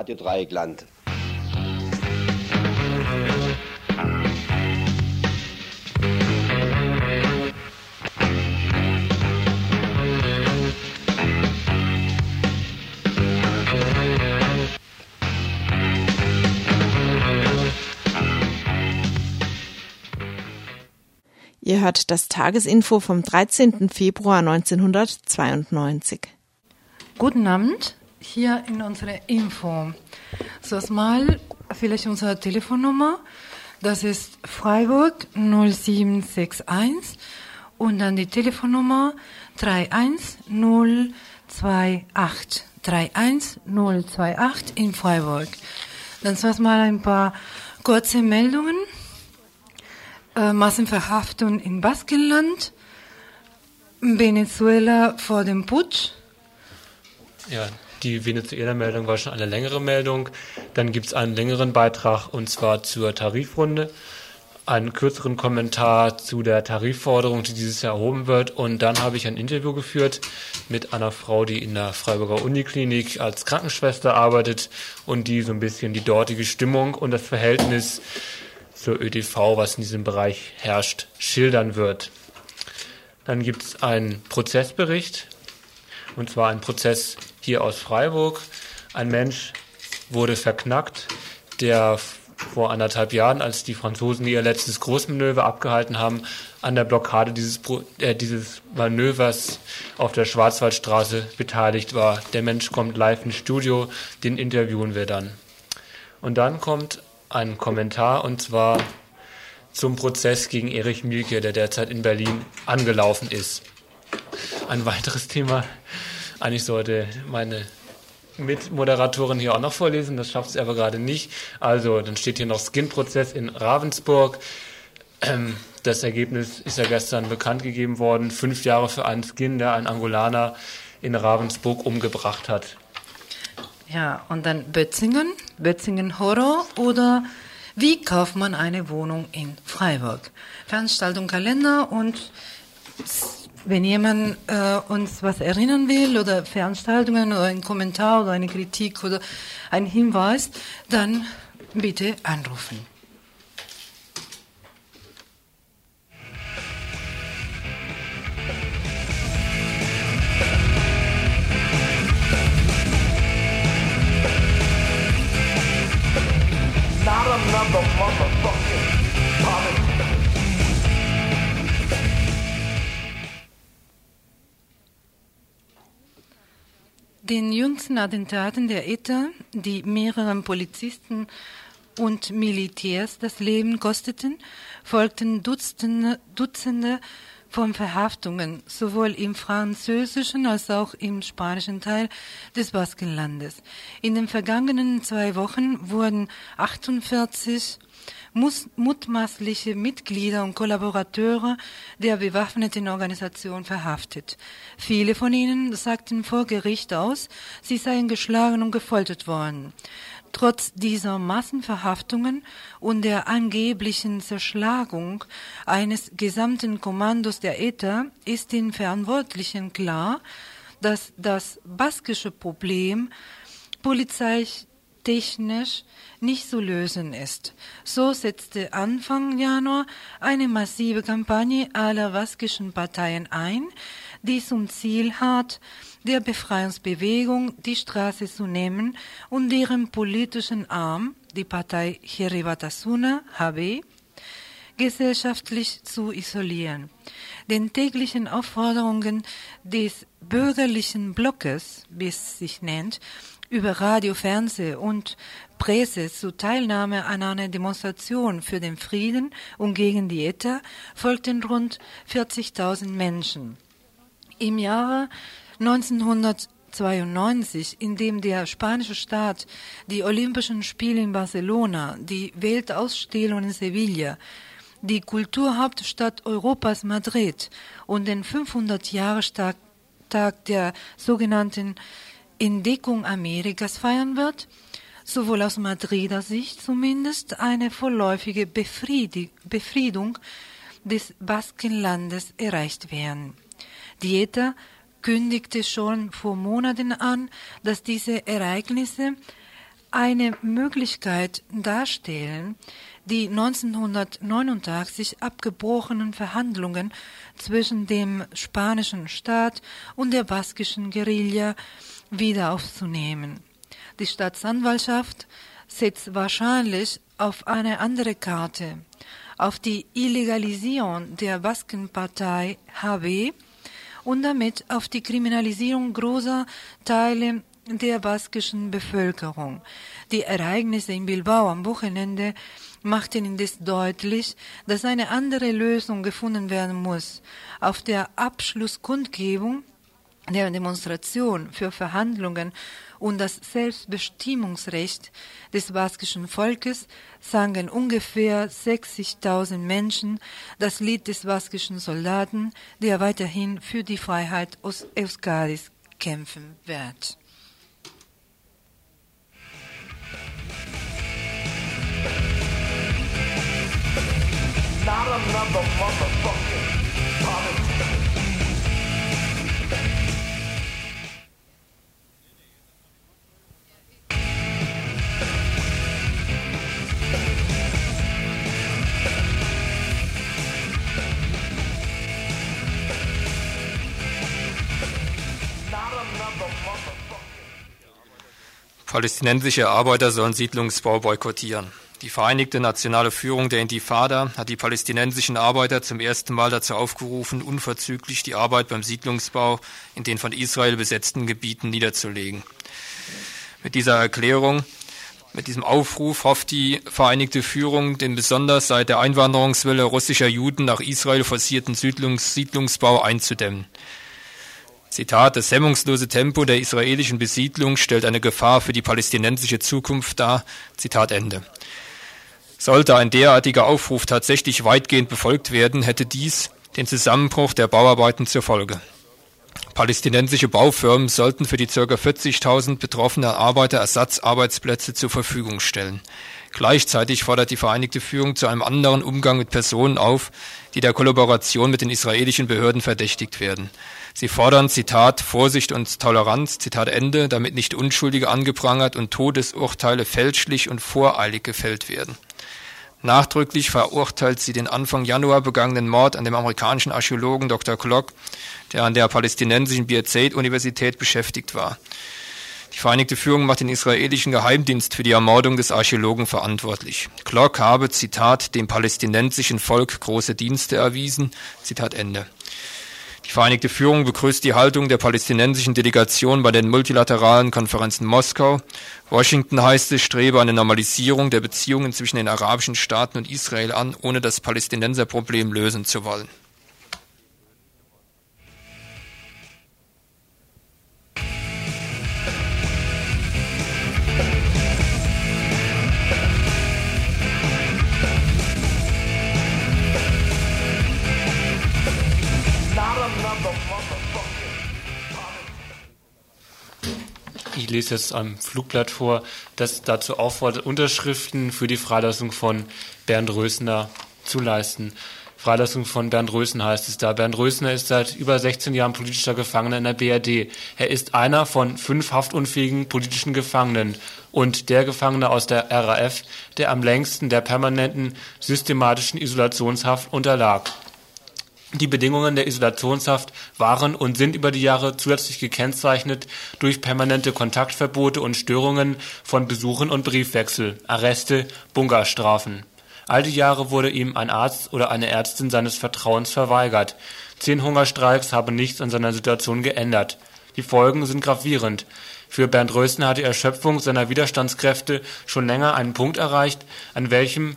Radio Dreieckland. Ihr hört das Tagesinfo vom 13. Februar 1992. Guten Abend, hier in unserer Info. So erstmal vielleicht unsere Telefonnummer. Das ist Freiburg 0761 und dann die Telefonnummer 31028. 31028 in Freiburg. Dann zuerst mal ein paar kurze Meldungen äh, Massenverhaftung in Baskenland, Venezuela vor dem Putsch. Ja, die Venezuela-Meldung war schon eine längere Meldung. Dann gibt es einen längeren Beitrag und zwar zur Tarifrunde, einen kürzeren Kommentar zu der Tarifforderung, die dieses Jahr erhoben wird. Und dann habe ich ein Interview geführt mit einer Frau, die in der Freiburger Uniklinik als Krankenschwester arbeitet und die so ein bisschen die dortige Stimmung und das Verhältnis zur ÖDV, was in diesem Bereich herrscht, schildern wird. Dann gibt es einen Prozessbericht, und zwar ein Prozess hier aus Freiburg. Ein Mensch wurde verknackt, der vor anderthalb Jahren, als die Franzosen ihr letztes Großmanöver abgehalten haben, an der Blockade dieses, äh, dieses Manövers auf der Schwarzwaldstraße beteiligt war. Der Mensch kommt live ins Studio, den interviewen wir dann. Und dann kommt einen Kommentar und zwar zum Prozess gegen Erich Mielke, der derzeit in Berlin angelaufen ist. Ein weiteres Thema, eigentlich sollte meine Mitmoderatorin hier auch noch vorlesen, das schafft sie aber gerade nicht. Also, dann steht hier noch Skin-Prozess in Ravensburg. Ähm, das Ergebnis ist ja gestern bekannt gegeben worden. Fünf Jahre für einen Skin, der einen Angolaner in Ravensburg umgebracht hat. Ja, und dann Bötzingen, Bötzingen Horror oder wie kauft man eine Wohnung in Freiburg? Veranstaltung, Kalender und wenn jemand äh, uns was erinnern will oder Veranstaltungen oder ein Kommentar oder eine Kritik oder ein Hinweis, dann bitte anrufen. Den jüngsten Attentaten der ETA, die mehreren Polizisten und Militärs das Leben kosteten, folgten Dutzende, Dutzende von Verhaftungen, sowohl im französischen als auch im spanischen Teil des Baskenlandes. In den vergangenen zwei Wochen wurden 48 mutmaßliche Mitglieder und Kollaborateure der bewaffneten Organisation verhaftet. Viele von ihnen sagten vor Gericht aus, sie seien geschlagen und gefoltert worden. Trotz dieser Massenverhaftungen und der angeblichen Zerschlagung eines gesamten Kommandos der ETA ist den Verantwortlichen klar, dass das baskische Problem polizeitechnisch nicht zu lösen ist. So setzte Anfang Januar eine massive Kampagne aller baskischen Parteien ein, die zum Ziel hat, der Befreiungsbewegung die Straße zu nehmen und deren politischen Arm, die Partei Heribatasuna, HB, gesellschaftlich zu isolieren. Den täglichen Aufforderungen des bürgerlichen Blockes, wie es sich nennt, über Radio, Fernseh und Presse zur Teilnahme an einer Demonstration für den Frieden und gegen die ETA folgten rund 40.000 Menschen. Im Jahre 1992, in dem der spanische Staat die Olympischen Spiele in Barcelona, die Weltausstellung in Sevilla, die Kulturhauptstadt Europas Madrid und den 500-Jahre-Tag der sogenannten Entdeckung Amerikas feiern wird, sowohl aus Madrider Sicht zumindest eine vorläufige Befriedung des Baskenlandes erreicht werden. Die ETA kündigte schon vor Monaten an, dass diese Ereignisse eine Möglichkeit darstellen, die 1989 abgebrochenen Verhandlungen zwischen dem spanischen Staat und der baskischen Guerilla wieder aufzunehmen. Die Staatsanwaltschaft setzt wahrscheinlich auf eine andere Karte, auf die Illegalisierung der Baskenpartei HB und damit auf die Kriminalisierung großer Teile der baskischen Bevölkerung. Die Ereignisse in Bilbao am Wochenende machten indes deutlich, dass eine andere Lösung gefunden werden muss. Auf der Abschlusskundgebung der Demonstration für Verhandlungen und das Selbstbestimmungsrecht des baskischen Volkes sangen ungefähr 60.000 Menschen das Lied des baskischen Soldaten, der weiterhin für die Freiheit aus Euskadis kämpfen wird. Not Palästinensische Arbeiter sollen Siedlungsbau boykottieren. Die Vereinigte Nationale Führung der Intifada hat die palästinensischen Arbeiter zum ersten Mal dazu aufgerufen, unverzüglich die Arbeit beim Siedlungsbau in den von Israel besetzten Gebieten niederzulegen. Mit dieser Erklärung, mit diesem Aufruf hofft die Vereinigte Führung, den besonders seit der Einwanderungswelle russischer Juden nach Israel forcierten Siedlungsbau einzudämmen. Zitat, das hemmungslose Tempo der israelischen Besiedlung stellt eine Gefahr für die palästinensische Zukunft dar. Zitat Ende. Sollte ein derartiger Aufruf tatsächlich weitgehend befolgt werden, hätte dies den Zusammenbruch der Bauarbeiten zur Folge. Palästinensische Baufirmen sollten für die ca. 40.000 betroffenen Arbeiter Ersatzarbeitsplätze zur Verfügung stellen. Gleichzeitig fordert die Vereinigte Führung zu einem anderen Umgang mit Personen auf, die der Kollaboration mit den israelischen Behörden verdächtigt werden. Sie fordern, Zitat, Vorsicht und Toleranz, Zitat Ende, damit nicht Unschuldige angeprangert und Todesurteile fälschlich und voreilig gefällt werden. Nachdrücklich verurteilt sie den Anfang Januar begangenen Mord an dem amerikanischen Archäologen Dr. Klock, der an der palästinensischen Birzeit-Universität beschäftigt war. Die Vereinigte Führung macht den israelischen Geheimdienst für die Ermordung des Archäologen verantwortlich. Klock habe, Zitat, dem palästinensischen Volk große Dienste erwiesen, Zitat Ende. Die Vereinigte Führung begrüßt die Haltung der palästinensischen Delegation bei den multilateralen Konferenzen Moskau. Washington heißt es, strebe eine Normalisierung der Beziehungen zwischen den arabischen Staaten und Israel an, ohne das Palästinenserproblem lösen zu wollen. Ich lese jetzt am Flugblatt vor, das dazu auffordert, Unterschriften für die Freilassung von Bernd Rösner zu leisten. Freilassung von Bernd Rösner heißt es da. Bernd Rösner ist seit über 16 Jahren politischer Gefangener in der BRD. Er ist einer von fünf haftunfähigen politischen Gefangenen und der Gefangene aus der RAF, der am längsten der permanenten systematischen Isolationshaft unterlag. Die Bedingungen der Isolationshaft waren und sind über die Jahre zusätzlich gekennzeichnet durch permanente Kontaktverbote und Störungen von Besuchen und Briefwechsel, Arreste, Bunkerstrafen. All die Jahre wurde ihm ein Arzt oder eine Ärztin seines Vertrauens verweigert. Zehn Hungerstreiks haben nichts an seiner Situation geändert. Die Folgen sind gravierend. Für Bernd Rösner hat die Erschöpfung seiner Widerstandskräfte schon länger einen Punkt erreicht, an welchem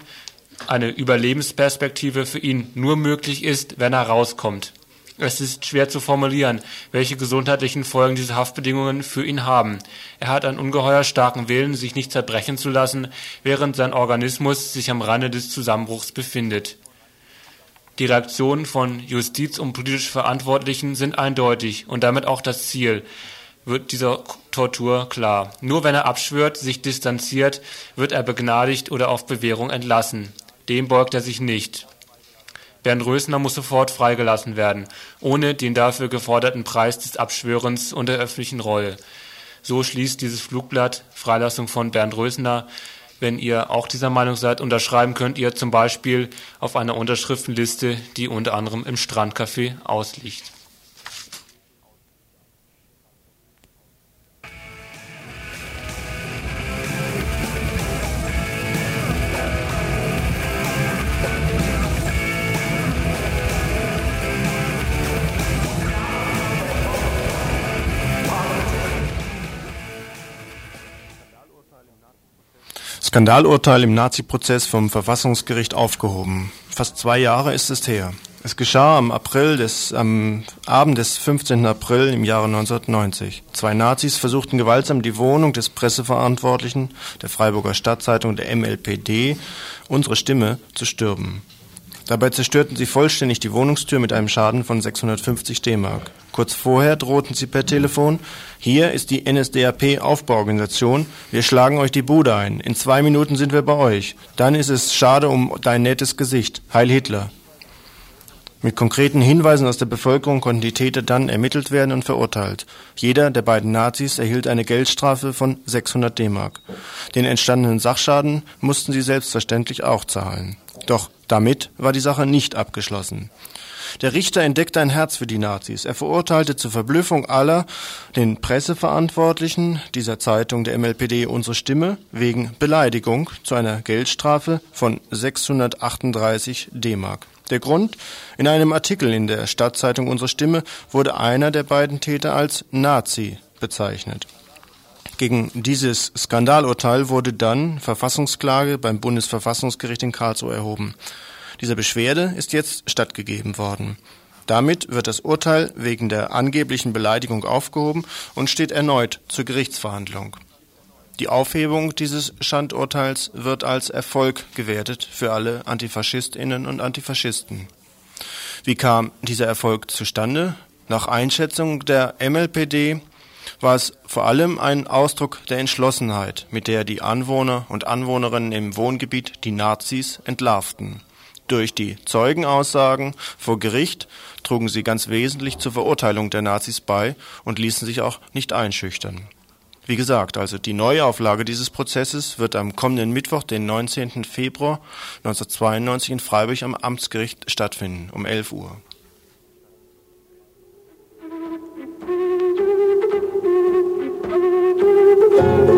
eine Überlebensperspektive für ihn nur möglich ist, wenn er rauskommt. Es ist schwer zu formulieren, welche gesundheitlichen Folgen diese Haftbedingungen für ihn haben. Er hat einen ungeheuer starken Willen, sich nicht zerbrechen zu lassen, während sein Organismus sich am Rande des Zusammenbruchs befindet. Die Reaktionen von Justiz und politisch Verantwortlichen sind eindeutig und damit auch das Ziel wird dieser Tortur klar. Nur wenn er abschwört, sich distanziert, wird er begnadigt oder auf Bewährung entlassen. Dem beugt er sich nicht. Bernd Rösner muss sofort freigelassen werden, ohne den dafür geforderten Preis des Abschwörens und der öffentlichen Reue. So schließt dieses Flugblatt Freilassung von Bernd Rösner. Wenn ihr auch dieser Meinung seid, unterschreiben könnt ihr zum Beispiel auf einer Unterschriftenliste, die unter anderem im Strandcafé ausliegt. Skandalurteil im Nazi-Prozess vom Verfassungsgericht aufgehoben. Fast zwei Jahre ist es her. Es geschah am April des, am Abend des 15. April im Jahre 1990. Zwei Nazis versuchten gewaltsam die Wohnung des Presseverantwortlichen der Freiburger Stadtzeitung der MLPD, unsere Stimme, zu stürmen. Dabei zerstörten sie vollständig die Wohnungstür mit einem Schaden von 650 D-Mark. Kurz vorher drohten sie per Telefon, hier ist die NSDAP Aufbauorganisation, wir schlagen euch die Bude ein, in zwei Minuten sind wir bei euch, dann ist es schade um dein nettes Gesicht, Heil Hitler. Mit konkreten Hinweisen aus der Bevölkerung konnten die Täter dann ermittelt werden und verurteilt. Jeder der beiden Nazis erhielt eine Geldstrafe von 600 D-Mark. Den entstandenen Sachschaden mussten sie selbstverständlich auch zahlen. Doch damit war die Sache nicht abgeschlossen. Der Richter entdeckte ein Herz für die Nazis. Er verurteilte zur Verblüffung aller den Presseverantwortlichen dieser Zeitung der MLPD Unsere Stimme wegen Beleidigung zu einer Geldstrafe von 638 D-Mark. Der Grund? In einem Artikel in der Stadtzeitung Unsere Stimme wurde einer der beiden Täter als Nazi bezeichnet. Gegen dieses Skandalurteil wurde dann Verfassungsklage beim Bundesverfassungsgericht in Karlsruhe erhoben. Dieser Beschwerde ist jetzt stattgegeben worden. Damit wird das Urteil wegen der angeblichen Beleidigung aufgehoben und steht erneut zur Gerichtsverhandlung. Die Aufhebung dieses Schandurteils wird als Erfolg gewertet für alle Antifaschistinnen und Antifaschisten. Wie kam dieser Erfolg zustande? Nach Einschätzung der MLPD war es vor allem ein Ausdruck der Entschlossenheit, mit der die Anwohner und Anwohnerinnen im Wohngebiet die Nazis entlarvten. Durch die Zeugenaussagen vor Gericht trugen sie ganz wesentlich zur Verurteilung der Nazis bei und ließen sich auch nicht einschüchtern. Wie gesagt, also die Neuauflage dieses Prozesses wird am kommenden Mittwoch, den 19. Februar 1992 in Freiburg am Amtsgericht stattfinden, um 11 Uhr. Ihr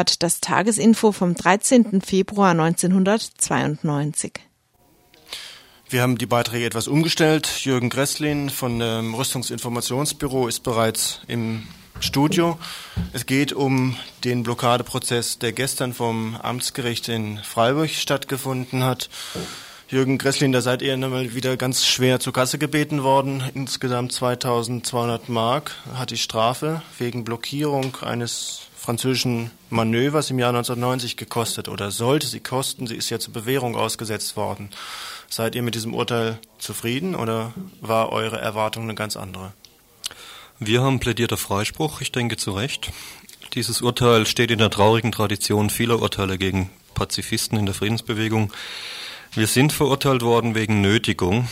hört das Tagesinfo vom 13. Februar 1992. Wir haben die Beiträge etwas umgestellt. Jürgen Gresslin von dem Rüstungsinformationsbüro ist bereits im Studio. Es geht um den Blockadeprozess, der gestern vom Amtsgericht in Freiburg stattgefunden hat. Jürgen Gresslin, da seid ihr nochmal wieder ganz schwer zur Kasse gebeten worden. Insgesamt 2200 Mark hat die Strafe wegen Blockierung eines französischen Manövers im Jahr 1990 gekostet oder sollte sie kosten. Sie ist ja zur Bewährung ausgesetzt worden. Seid ihr mit diesem Urteil zufrieden oder war eure Erwartung eine ganz andere? Wir haben plädiert auf Freispruch, ich denke zu Recht. Dieses Urteil steht in der traurigen Tradition vieler Urteile gegen Pazifisten in der Friedensbewegung. Wir sind verurteilt worden wegen Nötigung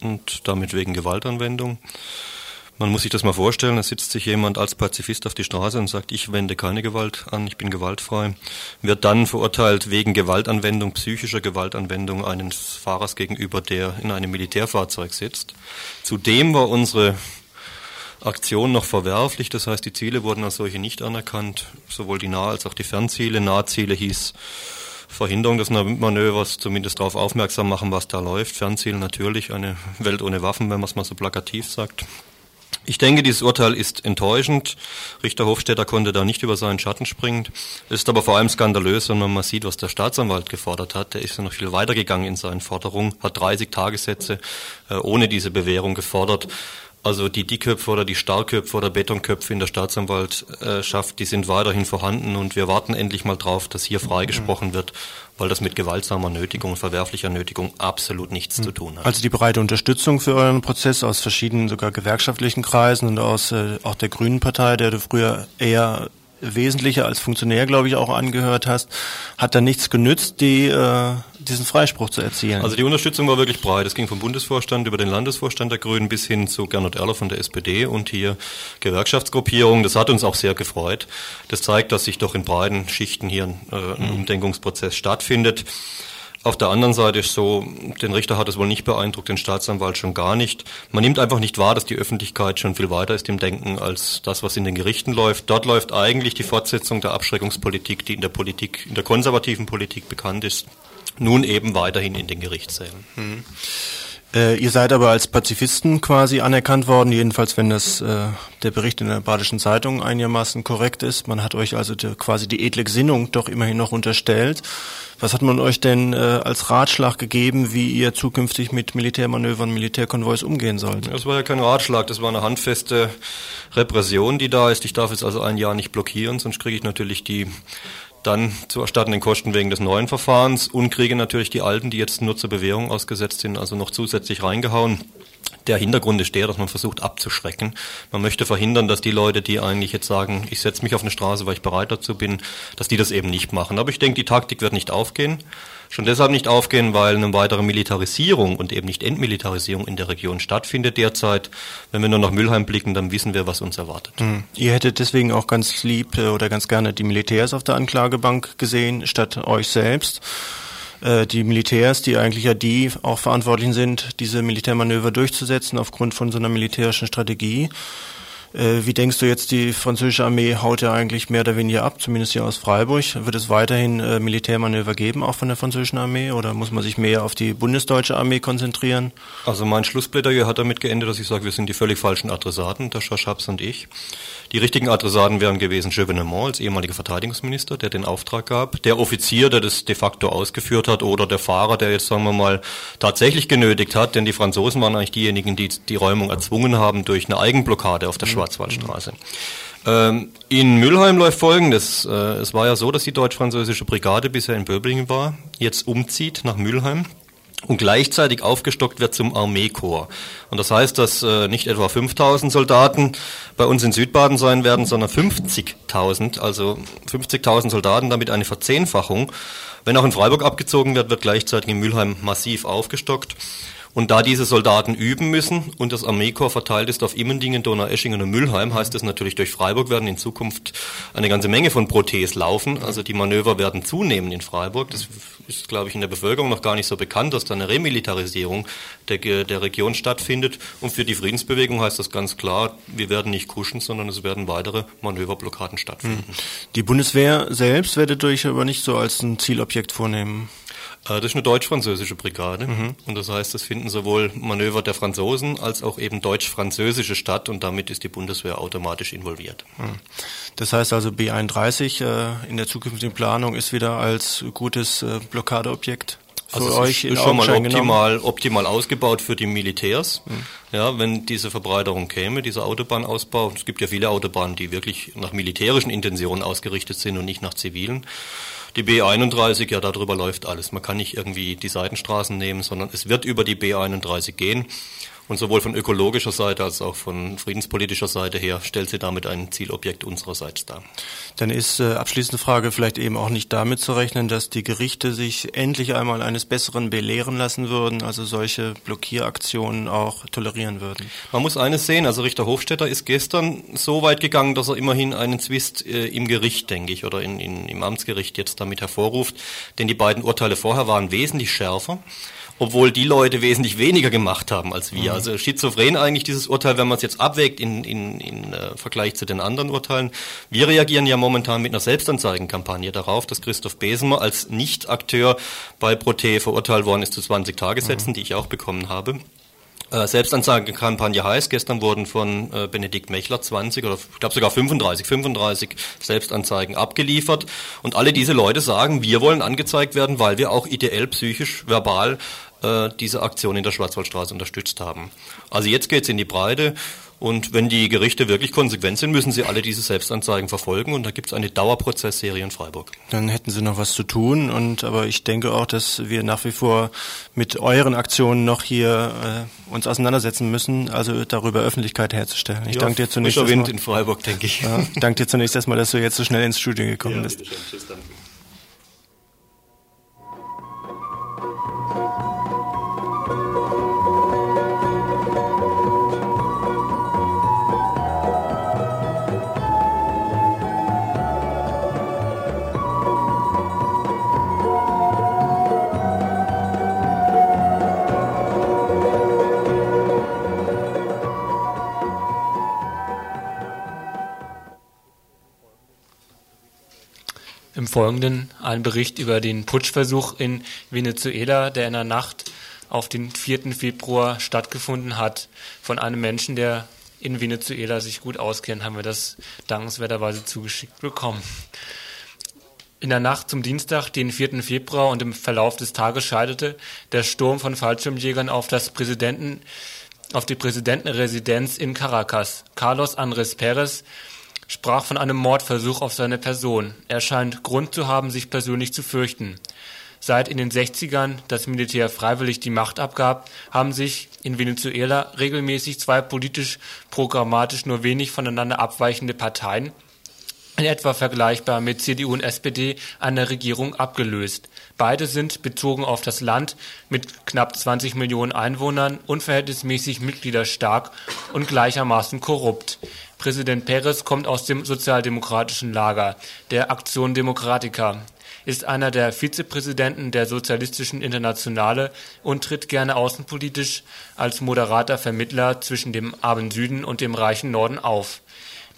und damit wegen Gewaltanwendung. Man muss sich das mal vorstellen, da sitzt sich jemand als Pazifist auf die Straße und sagt, ich wende keine Gewalt an, ich bin gewaltfrei, wird dann verurteilt wegen Gewaltanwendung, psychischer Gewaltanwendung eines Fahrers gegenüber, der in einem Militärfahrzeug sitzt. Zudem war unsere Aktion noch verwerflich, das heißt, die Ziele wurden als solche nicht anerkannt, sowohl die Nah- als auch die Fernziele. Nahziele hieß Verhinderung des Manövers, zumindest darauf aufmerksam machen, was da läuft. Fernziel natürlich, eine Welt ohne Waffen, wenn man es mal so plakativ sagt. Ich denke, dieses Urteil ist enttäuschend. Richter Hofstetter konnte da nicht über seinen Schatten springen. Es ist aber vor allem skandalös, wenn man mal sieht, was der Staatsanwalt gefordert hat. Der ist ja noch viel weiter gegangen in seinen Forderungen, hat 30 Tagessätze äh, ohne diese Bewährung gefordert. Also die Dickköpfe oder die Stahlköpfe oder Betonköpfe in der Staatsanwaltschaft, die sind weiterhin vorhanden und wir warten endlich mal drauf, dass hier freigesprochen wird, weil das mit gewaltsamer Nötigung, verwerflicher Nötigung absolut nichts zu tun hat. Also die breite Unterstützung für euren Prozess aus verschiedenen, sogar gewerkschaftlichen Kreisen und aus äh, auch der Grünen Partei, der du früher eher Wesentliche als Funktionär, glaube ich, auch angehört hast, hat da nichts genützt, die, äh, diesen Freispruch zu erzielen. Also die Unterstützung war wirklich breit. Es ging vom Bundesvorstand über den Landesvorstand der Grünen bis hin zu Gernot Erler von der SPD und hier Gewerkschaftsgruppierungen. Das hat uns auch sehr gefreut. Das zeigt, dass sich doch in breiten Schichten hier ein, äh, ein Umdenkungsprozess stattfindet. Auf der anderen Seite ist so, den Richter hat es wohl nicht beeindruckt, den Staatsanwalt schon gar nicht. Man nimmt einfach nicht wahr, dass die Öffentlichkeit schon viel weiter ist im Denken als das, was in den Gerichten läuft. Dort läuft eigentlich die Fortsetzung der Abschreckungspolitik, die in der Politik, in der konservativen Politik bekannt ist, nun eben weiterhin in den Gerichtssälen. Mhm. Äh, ihr seid aber als Pazifisten quasi anerkannt worden, jedenfalls wenn das äh, der Bericht in der Badischen Zeitung einigermaßen korrekt ist. Man hat euch also die, quasi die edle Gesinnung doch immerhin noch unterstellt. Was hat man euch denn äh, als Ratschlag gegeben, wie ihr zukünftig mit Militärmanövern, Militärkonvois umgehen sollt? Das war ja kein Ratschlag, das war eine handfeste Repression, die da ist. Ich darf jetzt also ein Jahr nicht blockieren, sonst kriege ich natürlich die dann zu erstattenden Kosten wegen des neuen Verfahrens und kriege natürlich die alten, die jetzt nur zur Bewährung ausgesetzt sind, also noch zusätzlich reingehauen. Der Hintergrund ist der, dass man versucht abzuschrecken. Man möchte verhindern, dass die Leute, die eigentlich jetzt sagen, ich setze mich auf eine Straße, weil ich bereit dazu bin, dass die das eben nicht machen. Aber ich denke, die Taktik wird nicht aufgehen. Schon deshalb nicht aufgehen, weil eine weitere Militarisierung und eben nicht Entmilitarisierung in der Region stattfindet derzeit. Wenn wir nur nach Mülheim blicken, dann wissen wir, was uns erwartet. Mhm. Ihr hättet deswegen auch ganz lieb äh, oder ganz gerne die Militärs auf der Anklagebank gesehen, statt euch selbst. Äh, die Militärs, die eigentlich ja die auch Verantwortlichen sind, diese Militärmanöver durchzusetzen aufgrund von so einer militärischen Strategie. Äh, wie denkst du jetzt, die französische Armee haut ja eigentlich mehr oder weniger ab, zumindest hier aus Freiburg. Wird es weiterhin äh, Militärmanöver geben, auch von der französischen Armee, oder muss man sich mehr auf die bundesdeutsche Armee konzentrieren? Also mein Schlussplädoyer hat damit geendet, dass ich sage, wir sind die völlig falschen Adressaten, der Schaschabs und ich. Die richtigen Adressaten wären gewesen Chevènement als ehemaliger Verteidigungsminister, der den Auftrag gab, der Offizier, der das de facto ausgeführt hat, oder der Fahrer, der jetzt, sagen wir mal, tatsächlich genötigt hat, denn die Franzosen waren eigentlich diejenigen, die die Räumung erzwungen haben durch eine Eigenblockade auf der mhm. Schwarzwaldstraße. Ähm, in Mülheim läuft Folgendes. Äh, es war ja so, dass die deutsch-französische Brigade bisher in Böblingen war, jetzt umzieht nach Mülheim und gleichzeitig aufgestockt wird zum Armeekorps. Und das heißt, dass äh, nicht etwa 5000 Soldaten bei uns in Südbaden sein werden, sondern 50.000, also 50.000 Soldaten, damit eine Verzehnfachung. Wenn auch in Freiburg abgezogen wird, wird gleichzeitig in Mülheim massiv aufgestockt. Und da diese Soldaten üben müssen und das Armeekorps verteilt ist auf Immendingen, Donaueschingen und Mülheim, heißt es natürlich, durch Freiburg werden in Zukunft eine ganze Menge von Protees laufen. Also die Manöver werden zunehmen in Freiburg. Das ist, glaube ich, in der Bevölkerung noch gar nicht so bekannt, dass da eine Remilitarisierung der, der Region stattfindet. Und für die Friedensbewegung heißt das ganz klar, wir werden nicht kuschen, sondern es werden weitere Manöverblockaden stattfinden. Die Bundeswehr selbst werdet ihr euch aber nicht so als ein Zielobjekt vornehmen. Äh, das ist eine deutsch-französische Brigade. Mhm. Und das heißt, es finden sowohl Manöver der Franzosen als auch eben deutsch-französische statt und damit ist die Bundeswehr automatisch involviert. Mhm. Das heißt also B31 äh, in der zukünftigen Planung ist wieder als gutes äh, Blockadeobjekt für also euch ist schon mal optimal, optimal ausgebaut für die Militärs. Mhm. Ja, wenn diese Verbreiterung käme, dieser Autobahnausbau, es gibt ja viele Autobahnen, die wirklich nach militärischen Intentionen ausgerichtet sind und nicht nach zivilen. Die B31, ja, darüber läuft alles. Man kann nicht irgendwie die Seitenstraßen nehmen, sondern es wird über die B31 gehen. Und sowohl von ökologischer Seite als auch von friedenspolitischer Seite her stellt sie damit ein Zielobjekt unsererseits dar. Dann ist äh, abschließende Frage vielleicht eben auch nicht damit zu rechnen, dass die Gerichte sich endlich einmal eines Besseren belehren lassen würden, also solche Blockieraktionen auch tolerieren würden. Man muss eines sehen, also Richter Hofstetter ist gestern so weit gegangen, dass er immerhin einen Zwist äh, im Gericht, denke ich, oder in, in, im Amtsgericht jetzt damit hervorruft, denn die beiden Urteile vorher waren wesentlich schärfer obwohl die Leute wesentlich weniger gemacht haben als wir. Mhm. Also schizophren eigentlich dieses Urteil, wenn man es jetzt abwägt in, in, in äh, Vergleich zu den anderen Urteilen. Wir reagieren ja momentan mit einer Selbstanzeigenkampagne darauf, dass Christoph Besemer als Nicht-Akteur bei Prote verurteilt worden ist zu 20 Tagessätzen, mhm. die ich auch bekommen habe. Äh, Selbstanzeigenkampagne heißt. Gestern wurden von äh, Benedikt Mechler 20 oder ich glaube sogar 35, 35 Selbstanzeigen abgeliefert. Und alle diese Leute sagen, wir wollen angezeigt werden, weil wir auch ideell, psychisch, verbal äh, diese Aktion in der Schwarzwaldstraße unterstützt haben. Also jetzt geht es in die Breite. Und wenn die Gerichte wirklich konsequent sind, müssen sie alle diese Selbstanzeigen verfolgen. Und da gibt es eine Dauerprozessserie in Freiburg. Dann hätten sie noch was zu tun. Und aber ich denke auch, dass wir nach wie vor mit euren Aktionen noch hier äh, uns auseinandersetzen müssen, also darüber Öffentlichkeit herzustellen. Ich ja, danke dir zunächst erstmal. Wind in Freiburg, denke ich. Ja, danke dir zunächst erstmal, dass du jetzt so schnell ins Studio gekommen ja, bist. Tschüss, danke. Folgenden ein Bericht über den Putschversuch in Venezuela, der in der Nacht auf den 4. Februar stattgefunden hat, von einem Menschen, der in Venezuela sich gut auskennt, haben wir das dankenswerterweise zugeschickt bekommen. In der Nacht zum Dienstag, den 4. Februar und im Verlauf des Tages scheiterte der Sturm von Fallschirmjägern auf das Präsidenten, auf die Präsidentenresidenz in Caracas. Carlos Andrés Pérez sprach von einem Mordversuch auf seine Person. Er scheint Grund zu haben, sich persönlich zu fürchten. Seit in den 60ern das Militär freiwillig die Macht abgab, haben sich in Venezuela regelmäßig zwei politisch programmatisch nur wenig voneinander abweichende Parteien, in etwa vergleichbar mit CDU und SPD, an der Regierung abgelöst. Beide sind, bezogen auf das Land mit knapp 20 Millionen Einwohnern, unverhältnismäßig mitgliederstark und gleichermaßen korrupt. Präsident Perez kommt aus dem sozialdemokratischen Lager, der Aktion Democratica, ist einer der Vizepräsidenten der Sozialistischen Internationale und tritt gerne außenpolitisch als moderater Vermittler zwischen dem armen Süden und dem reichen Norden auf.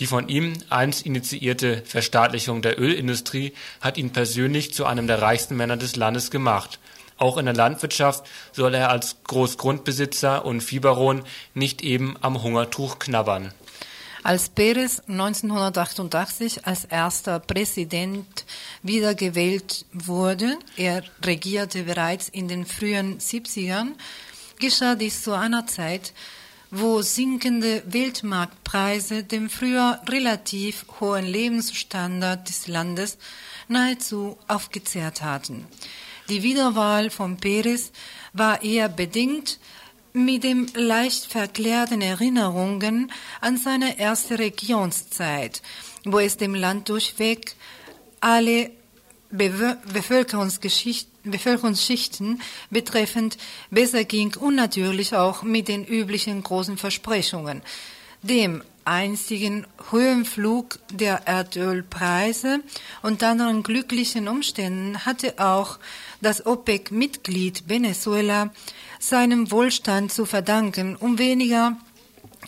Die von ihm einst initiierte Verstaatlichung der Ölindustrie hat ihn persönlich zu einem der reichsten Männer des Landes gemacht. Auch in der Landwirtschaft soll er als Großgrundbesitzer und Viehbaron nicht eben am Hungertuch knabbern. Als Perez 1988 als erster Präsident wiedergewählt wurde, er regierte bereits in den frühen 70ern, geschah dies zu einer Zeit, wo sinkende Weltmarktpreise dem früher relativ hohen Lebensstandard des Landes nahezu aufgezehrt hatten. Die Wiederwahl von Perez war eher bedingt mit dem leicht verklärten Erinnerungen an seine erste Regierungszeit, wo es dem Land durchweg alle Bevölkerungsschichten betreffend besser ging und natürlich auch mit den üblichen großen Versprechungen. Dem einzigen Höhenflug der Erdölpreise und anderen glücklichen Umständen hatte auch das OPEC-Mitglied Venezuela seinem Wohlstand zu verdanken, um weniger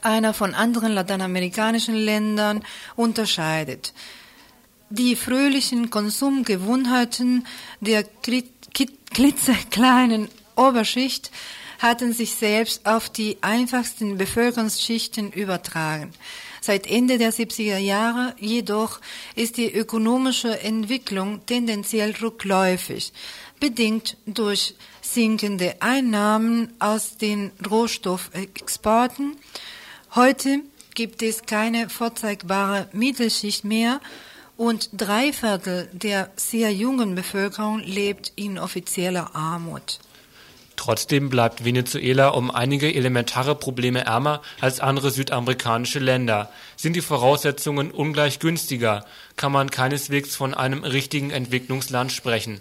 einer von anderen lateinamerikanischen Ländern unterscheidet. Die fröhlichen Konsumgewohnheiten der klitzekleinen Oberschicht hatten sich selbst auf die einfachsten Bevölkerungsschichten übertragen. Seit Ende der 70er Jahre jedoch ist die ökonomische Entwicklung tendenziell rückläufig, bedingt durch sinkende Einnahmen aus den Rohstoffexporten. Heute gibt es keine vorzeigbare Mittelschicht mehr und drei Viertel der sehr jungen Bevölkerung lebt in offizieller Armut. Trotzdem bleibt Venezuela um einige elementare Probleme ärmer als andere südamerikanische Länder. Sind die Voraussetzungen ungleich günstiger, kann man keineswegs von einem richtigen Entwicklungsland sprechen.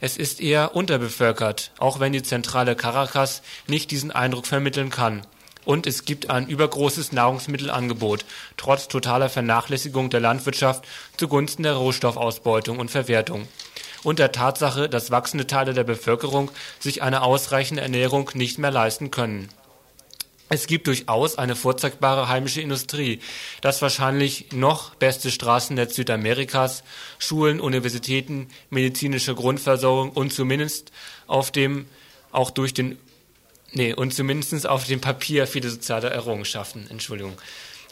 Es ist eher unterbevölkert, auch wenn die zentrale Caracas nicht diesen Eindruck vermitteln kann. Und es gibt ein übergroßes Nahrungsmittelangebot, trotz totaler Vernachlässigung der Landwirtschaft zugunsten der Rohstoffausbeutung und Verwertung. Und der Tatsache, dass wachsende Teile der Bevölkerung sich eine ausreichende Ernährung nicht mehr leisten können. Es gibt durchaus eine vorzeigbare heimische Industrie. Das wahrscheinlich noch beste Straßennetz Südamerikas, Schulen, Universitäten, medizinische Grundversorgung und zumindest auf dem auch durch den nee, und zumindest auf dem Papier viele soziale Errungenschaften, Entschuldigung.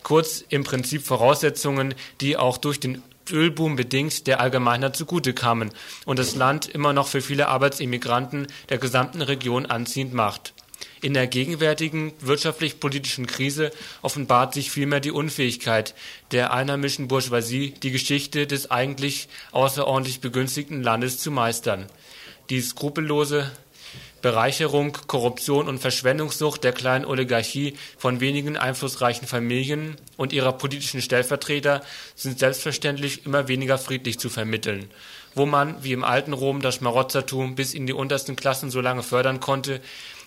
Kurz im Prinzip Voraussetzungen, die auch durch den Ölboom bedingt der Allgemeinheit zugute kamen und das Land immer noch für viele Arbeitsimmigranten der gesamten Region anziehend macht. In der gegenwärtigen wirtschaftlich-politischen Krise offenbart sich vielmehr die Unfähigkeit der einheimischen Bourgeoisie, die Geschichte des eigentlich außerordentlich begünstigten Landes zu meistern. Die skrupellose Bereicherung, Korruption und Verschwendungssucht der kleinen Oligarchie von wenigen einflussreichen Familien und ihrer politischen Stellvertreter sind selbstverständlich immer weniger friedlich zu vermitteln. Wo man, wie im alten Rom, das Schmarotzertum bis in die untersten Klassen so lange fördern konnte,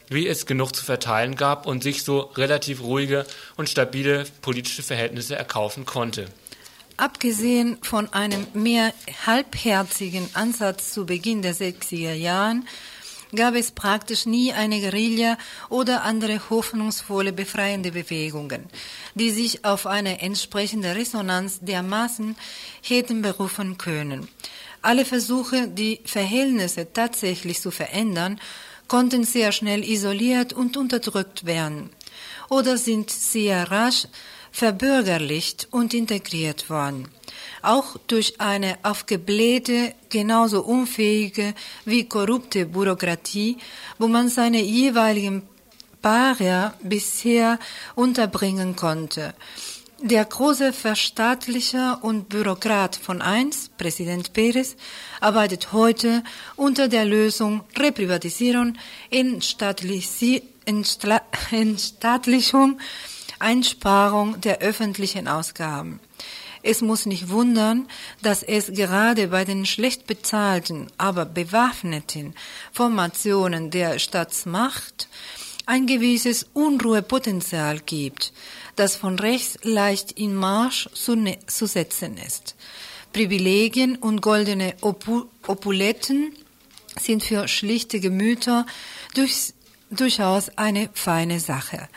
wie es genug zu verteilen gab und sich so relativ ruhige und stabile politische Verhältnisse erkaufen konnte. Abgesehen von einem mehr halbherzigen Ansatz zu Beginn der 60er Jahren gab es praktisch nie eine Guerilla oder andere hoffnungsvolle befreiende Bewegungen, die sich auf eine entsprechende Resonanz der Massen hätten berufen können. Alle Versuche, die Verhältnisse tatsächlich zu verändern, konnten sehr schnell isoliert und unterdrückt werden oder sind sehr rasch verbürgerlicht und integriert worden auch durch eine aufgeblähte, genauso unfähige wie korrupte Bürokratie, wo man seine jeweiligen Paare bisher unterbringen konnte. Der große Verstaatlicher und Bürokrat von einst, Präsident Perez, arbeitet heute unter der Lösung Reprivatisierung, Entstaatlichung, Einsparung der öffentlichen Ausgaben. Es muss nicht wundern, dass es gerade bei den schlecht bezahlten, aber bewaffneten Formationen der Staatsmacht ein gewisses Unruhepotenzial gibt, das von rechts leicht in Marsch zu, ne zu setzen ist. Privilegien und goldene Opu Opuletten sind für schlichte Gemüter durch, durchaus eine feine Sache.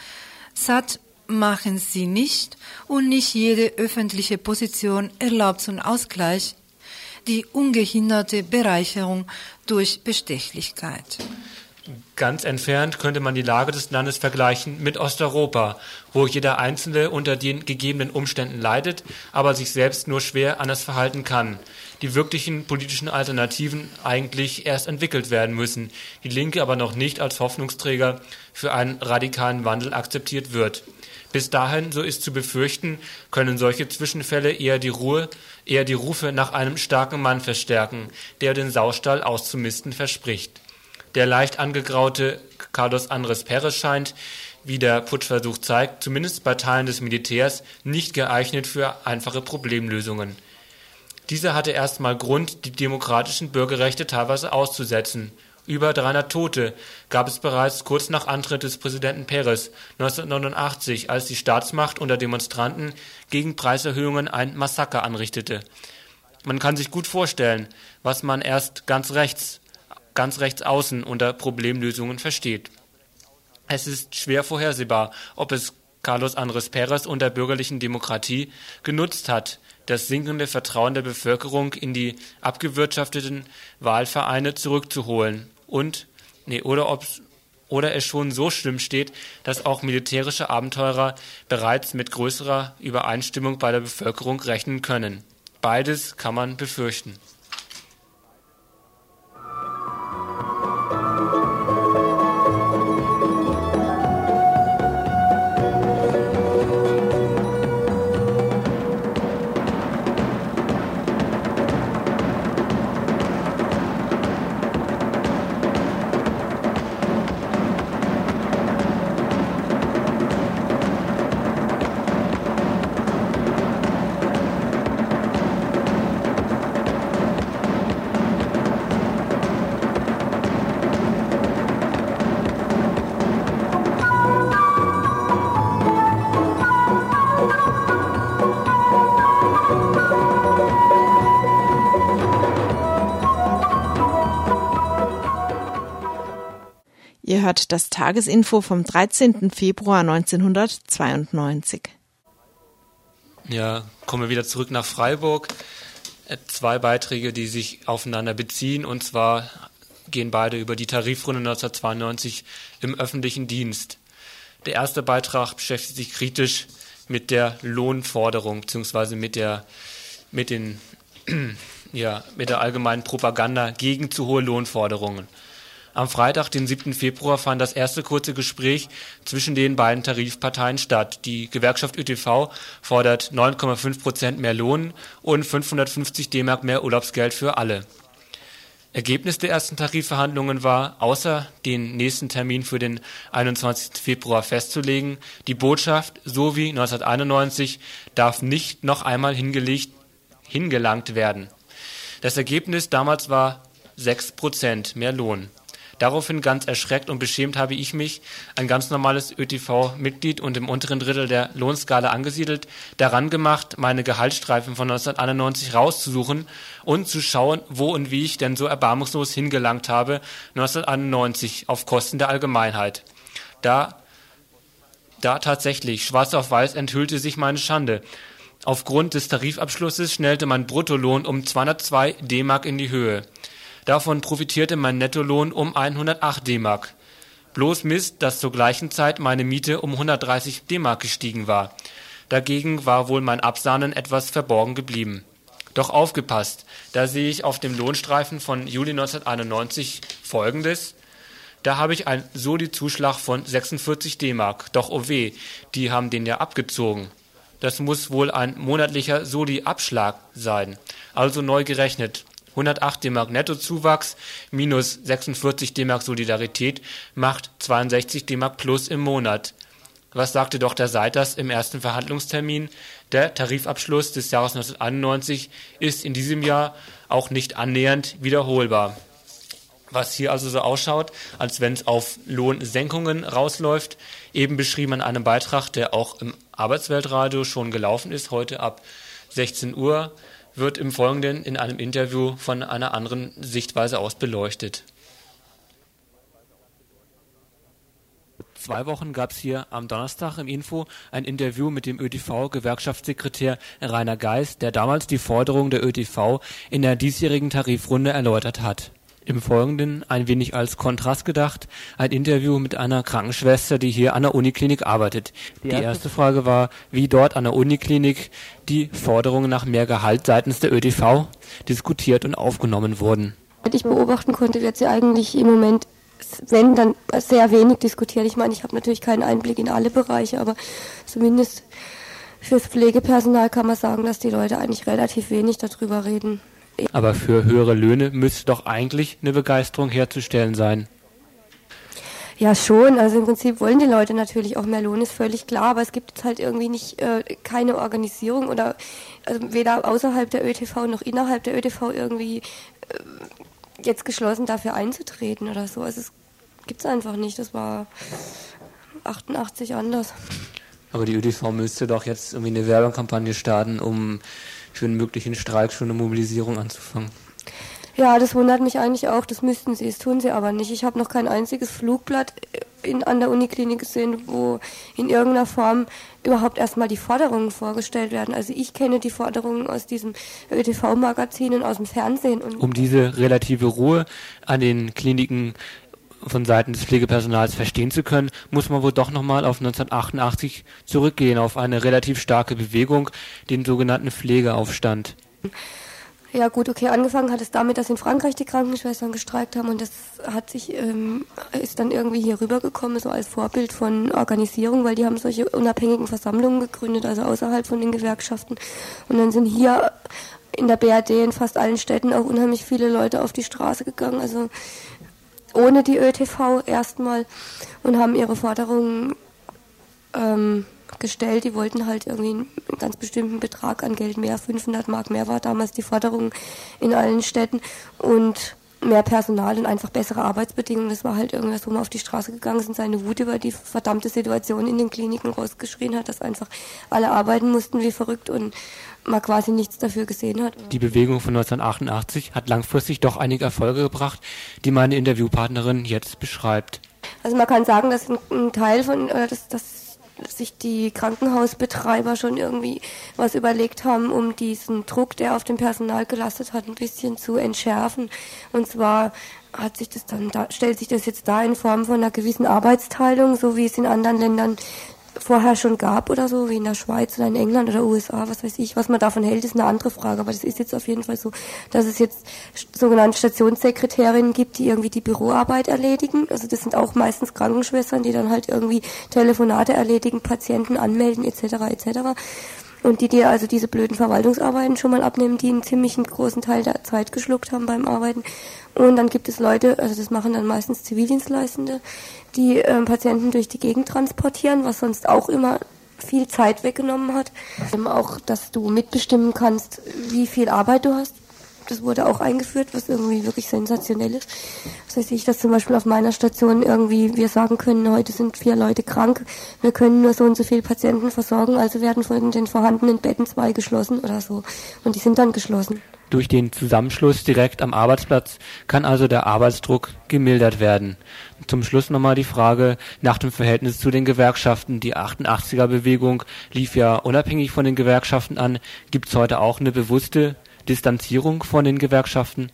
Satt machen sie nicht und nicht jede öffentliche Position erlaubt zum Ausgleich die ungehinderte Bereicherung durch Bestechlichkeit. Ganz entfernt könnte man die Lage des Landes vergleichen mit Osteuropa, wo jeder Einzelne unter den gegebenen Umständen leidet, aber sich selbst nur schwer anders verhalten kann. Die wirklichen politischen Alternativen eigentlich erst entwickelt werden müssen, die Linke aber noch nicht als Hoffnungsträger für einen radikalen Wandel akzeptiert wird. Bis dahin, so ist zu befürchten, können solche Zwischenfälle eher die Ruhe, eher die Rufe nach einem starken Mann verstärken, der den Saustall auszumisten verspricht. Der leicht angegraute Carlos Andres Perez scheint, wie der Putschversuch zeigt, zumindest bei Teilen des Militärs nicht geeignet für einfache Problemlösungen. Dieser hatte erstmal Grund, die demokratischen Bürgerrechte teilweise auszusetzen über 300 Tote gab es bereits kurz nach Antritt des Präsidenten Perez 1989, als die Staatsmacht unter Demonstranten gegen Preiserhöhungen ein Massaker anrichtete. Man kann sich gut vorstellen, was man erst ganz rechts, ganz rechts außen unter Problemlösungen versteht. Es ist schwer vorhersehbar, ob es Carlos Andres Perez und der bürgerlichen Demokratie genutzt hat, das sinkende Vertrauen der Bevölkerung in die abgewirtschafteten Wahlvereine zurückzuholen und nee, oder ob's oder es schon so schlimm steht, dass auch militärische Abenteurer bereits mit größerer Übereinstimmung bei der Bevölkerung rechnen können. Beides kann man befürchten. Hört das Tagesinfo vom 13. Februar 1992. Ja, kommen wir wieder zurück nach Freiburg. Äh, zwei Beiträge, die sich aufeinander beziehen, und zwar gehen beide über die Tarifrunde 1992 im öffentlichen Dienst. Der erste Beitrag beschäftigt sich kritisch mit der Lohnforderung bzw. mit der mit ja, mit der allgemeinen Propaganda gegen zu hohe Lohnforderungen. Am Freitag, den 7. Februar, fand das erste kurze Gespräch zwischen den beiden Tarifparteien statt. Die Gewerkschaft ÖTV fordert 9,5 Prozent mehr Lohn und 550 D-Mark mehr Urlaubsgeld für alle. Ergebnis der ersten Tarifverhandlungen war, außer den nächsten Termin für den 21. Februar festzulegen, die Botschaft, so wie 1991, darf nicht noch einmal hingelegt, hingelangt werden. Das Ergebnis damals war 6 Prozent mehr Lohn. Daraufhin ganz erschreckt und beschämt habe ich mich, ein ganz normales ÖTV-Mitglied und im unteren Drittel der Lohnskala angesiedelt, daran gemacht, meine Gehaltsstreifen von 1991 rauszusuchen und zu schauen, wo und wie ich denn so erbarmungslos hingelangt habe 1991 auf Kosten der Allgemeinheit. Da da tatsächlich, schwarz auf weiß enthüllte sich meine Schande. Aufgrund des Tarifabschlusses schnellte mein Bruttolohn um 202 D-Mark in die Höhe. Davon profitierte mein Nettolohn um 108 D-Mark. Bloß Mist, dass zur gleichen Zeit meine Miete um 130 D-Mark gestiegen war. Dagegen war wohl mein Absahnen etwas verborgen geblieben. Doch aufgepasst, da sehe ich auf dem Lohnstreifen von Juli 1991 folgendes. Da habe ich einen Soli-Zuschlag von 46 D-Mark. Doch oh weh, die haben den ja abgezogen. Das muss wohl ein monatlicher Soli-Abschlag sein. Also neu gerechnet. 108 D-Mark Nettozuwachs minus 46 D-Mark Solidarität macht 62 D-Mark plus im Monat. Was sagte Dr. Seiters im ersten Verhandlungstermin? Der Tarifabschluss des Jahres 1991 ist in diesem Jahr auch nicht annähernd wiederholbar. Was hier also so ausschaut, als wenn es auf Lohnsenkungen rausläuft, eben beschrieben an einem Beitrag, der auch im Arbeitsweltradio schon gelaufen ist, heute ab 16 Uhr wird im Folgenden in einem Interview von einer anderen Sichtweise aus beleuchtet. Zwei Wochen gab es hier am Donnerstag im Info ein Interview mit dem ÖTV-Gewerkschaftssekretär Rainer Geist, der damals die Forderung der ÖTV in der diesjährigen Tarifrunde erläutert hat. Im Folgenden, ein wenig als Kontrast gedacht, ein Interview mit einer Krankenschwester, die hier an der Uniklinik arbeitet. Die erste Frage war, wie dort an der Uniklinik die Forderungen nach mehr Gehalt seitens der ÖTV diskutiert und aufgenommen wurden. Ich beobachten konnte, wird sie eigentlich im Moment, wenn dann sehr wenig diskutiert. Ich meine, ich habe natürlich keinen Einblick in alle Bereiche, aber zumindest fürs Pflegepersonal kann man sagen, dass die Leute eigentlich relativ wenig darüber reden. Aber für höhere Löhne müsste doch eigentlich eine Begeisterung herzustellen sein. Ja, schon. Also im Prinzip wollen die Leute natürlich auch mehr Lohn, ist völlig klar, aber es gibt jetzt halt irgendwie nicht äh, keine Organisierung oder also weder außerhalb der ÖTV noch innerhalb der ÖTV irgendwie äh, jetzt geschlossen dafür einzutreten oder so. Also es gibt es einfach nicht. Das war 88 anders. Aber die ÖTV müsste doch jetzt irgendwie eine Werbekampagne starten, um für einen möglichen Streik schon eine Mobilisierung anzufangen. Ja, das wundert mich eigentlich auch. Das müssten sie, das tun sie aber nicht. Ich habe noch kein einziges Flugblatt in, an der Uniklinik gesehen, wo in irgendeiner Form überhaupt erstmal die Forderungen vorgestellt werden. Also ich kenne die Forderungen aus diesem ÖTV-Magazin und aus dem Fernsehen. um diese relative Ruhe an den Kliniken von Seiten des Pflegepersonals verstehen zu können, muss man wohl doch nochmal auf 1988 zurückgehen, auf eine relativ starke Bewegung, den sogenannten Pflegeaufstand. Ja gut, okay, angefangen hat es damit, dass in Frankreich die Krankenschwestern gestreikt haben und das hat sich, ähm, ist dann irgendwie hier rübergekommen, so als Vorbild von Organisierung, weil die haben solche unabhängigen Versammlungen gegründet, also außerhalb von den Gewerkschaften. Und dann sind hier in der BRD in fast allen Städten auch unheimlich viele Leute auf die Straße gegangen. Also ohne die ÖTV erstmal und haben ihre Forderungen ähm, gestellt. Die wollten halt irgendwie einen ganz bestimmten Betrag an Geld mehr, 500 Mark mehr war damals die Forderung in allen Städten und mehr Personal und einfach bessere Arbeitsbedingungen. Das war halt irgendwas, wo man auf die Straße gegangen ist und seine Wut über die verdammte Situation in den Kliniken rausgeschrien hat, dass einfach alle arbeiten mussten wie verrückt und man quasi nichts dafür gesehen hat. Die Bewegung von 1988 hat langfristig doch einige Erfolge gebracht, die meine Interviewpartnerin jetzt beschreibt. Also man kann sagen, dass ein, Teil von, dass, dass sich die Krankenhausbetreiber schon irgendwie was überlegt haben, um diesen Druck, der auf dem Personal gelastet hat, ein bisschen zu entschärfen. Und zwar hat sich das dann da, stellt sich das jetzt da in Form von einer gewissen Arbeitsteilung, so wie es in anderen Ländern vorher schon gab oder so, wie in der Schweiz oder in England oder USA, was weiß ich. Was man davon hält, ist eine andere Frage. Aber das ist jetzt auf jeden Fall so, dass es jetzt sogenannte Stationssekretärinnen gibt, die irgendwie die Büroarbeit erledigen. Also das sind auch meistens Krankenschwestern, die dann halt irgendwie Telefonate erledigen, Patienten anmelden etc. etc. Und die dir also diese blöden Verwaltungsarbeiten schon mal abnehmen, die einen ziemlich großen Teil der Zeit geschluckt haben beim Arbeiten. Und dann gibt es Leute, also das machen dann meistens Zivildienstleistende, die ähm, Patienten durch die Gegend transportieren, was sonst auch immer viel Zeit weggenommen hat. Ähm, auch, dass du mitbestimmen kannst, wie viel Arbeit du hast. Das wurde auch eingeführt, was irgendwie wirklich sensationell ist. Das heißt ich, dass zum Beispiel auf meiner Station irgendwie wir sagen können, heute sind vier Leute krank, wir können nur so und so viele Patienten versorgen, also werden von den vorhandenen Betten zwei geschlossen oder so. Und die sind dann geschlossen. Durch den Zusammenschluss direkt am Arbeitsplatz kann also der Arbeitsdruck gemildert werden. Zum Schluss nochmal die Frage nach dem Verhältnis zu den Gewerkschaften. Die 88er-Bewegung lief ja unabhängig von den Gewerkschaften an. Gibt es heute auch eine bewusste Distanzierung von den Gewerkschaften?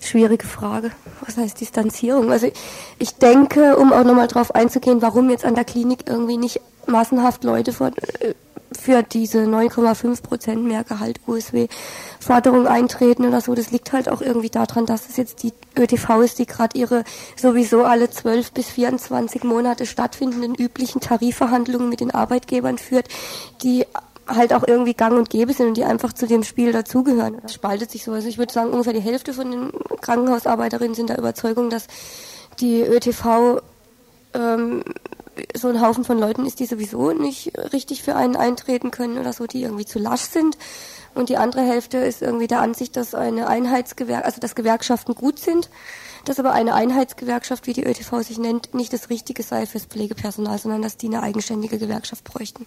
Schwierige Frage. Was heißt Distanzierung? Also ich denke, um auch nochmal drauf einzugehen, warum jetzt an der Klinik irgendwie nicht massenhaft Leute vor, äh, für diese 9,5 Prozent mehr Gehalt USW-Forderung eintreten oder so. Das liegt halt auch irgendwie daran, dass es jetzt die ÖTV ist, die gerade ihre sowieso alle 12 bis 24 Monate stattfindenden üblichen Tarifverhandlungen mit den Arbeitgebern führt, die halt auch irgendwie gang und gäbe sind und die einfach zu dem Spiel dazugehören. Das spaltet sich so. Also ich würde sagen, ungefähr die Hälfte von den Krankenhausarbeiterinnen sind der Überzeugung, dass die ÖTV ähm, so ein Haufen von Leuten ist, die sowieso nicht richtig für einen eintreten können oder so, die irgendwie zu lasch sind. Und die andere Hälfte ist irgendwie der Ansicht, dass eine Einheitsgewerk, also dass Gewerkschaften gut sind, dass aber eine Einheitsgewerkschaft, wie die ÖTV sich nennt, nicht das Richtige sei fürs Pflegepersonal, sondern dass die eine eigenständige Gewerkschaft bräuchten.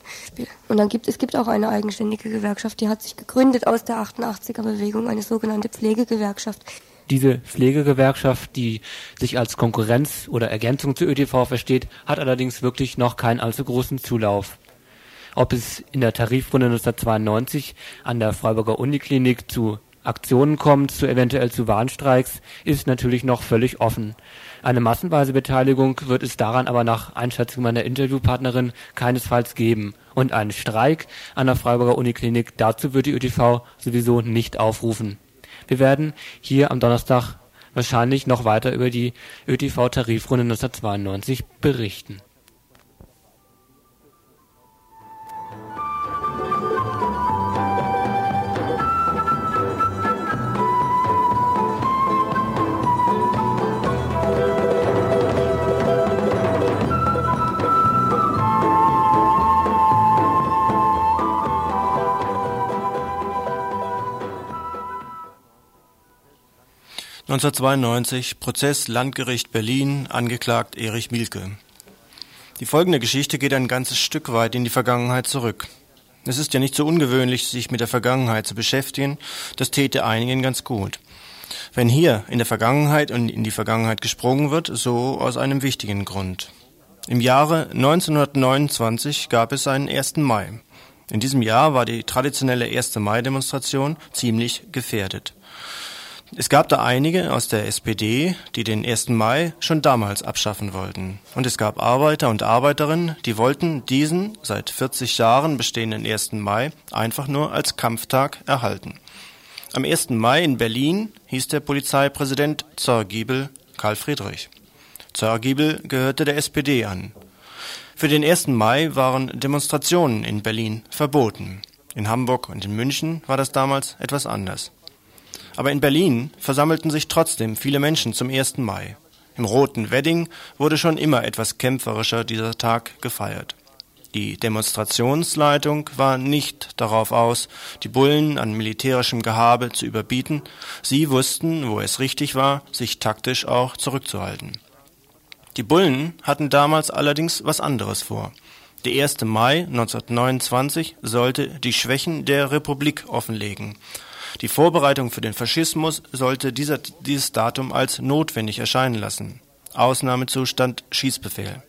Und dann gibt es gibt auch eine eigenständige Gewerkschaft, die hat sich gegründet aus der 88er Bewegung, eine sogenannte Pflegegewerkschaft. Diese Pflegegewerkschaft, die sich als Konkurrenz oder Ergänzung zur ÖTV versteht, hat allerdings wirklich noch keinen allzu großen Zulauf. Ob es in der Tarifrunde 1992 an der Freiburger Uniklinik zu Aktionen kommt, zu eventuell zu Warnstreiks, ist natürlich noch völlig offen. Eine massenweise Beteiligung wird es daran aber nach Einschätzung meiner Interviewpartnerin keinesfalls geben. Und einen Streik an der Freiburger Uniklinik, dazu wird die ÖTV sowieso nicht aufrufen. Wir werden hier am Donnerstag wahrscheinlich noch weiter über die ÖTV-Tarifrunde 1992 berichten 1992 Prozess Landgericht Berlin, angeklagt Erich Mielke. Die folgende Geschichte geht ein ganzes Stück weit in die Vergangenheit zurück. Es ist ja nicht so ungewöhnlich, sich mit der Vergangenheit zu beschäftigen, das täte einigen ganz gut. Wenn hier in der Vergangenheit und in die Vergangenheit gesprungen wird, so aus einem wichtigen Grund. Im Jahre 1929 gab es einen 1. Mai. In diesem Jahr war die traditionelle 1. Mai-Demonstration ziemlich gefährdet. Es gab da einige aus der SPD, die den 1. Mai schon damals abschaffen wollten. Und es gab Arbeiter und Arbeiterinnen, die wollten diesen seit 40 Jahren bestehenden 1. Mai einfach nur als Kampftag erhalten. Am 1. Mai in Berlin hieß der Polizeipräsident Zörgiebel Karl Friedrich. Zörgiebel gehörte der SPD an. Für den 1. Mai waren Demonstrationen in Berlin verboten. In Hamburg und in München war das damals etwas anders. Aber in Berlin versammelten sich trotzdem viele Menschen zum 1. Mai. Im Roten Wedding wurde schon immer etwas kämpferischer dieser Tag gefeiert. Die Demonstrationsleitung war nicht darauf aus, die Bullen an militärischem Gehabe zu überbieten. Sie wussten, wo es richtig war, sich taktisch auch zurückzuhalten. Die Bullen hatten damals allerdings was anderes vor. Der 1. Mai 1929 sollte die Schwächen der Republik offenlegen die Vorbereitung für den Faschismus sollte dieser, dieses Datum als notwendig erscheinen lassen. Ausnahmezustand Schießbefehl.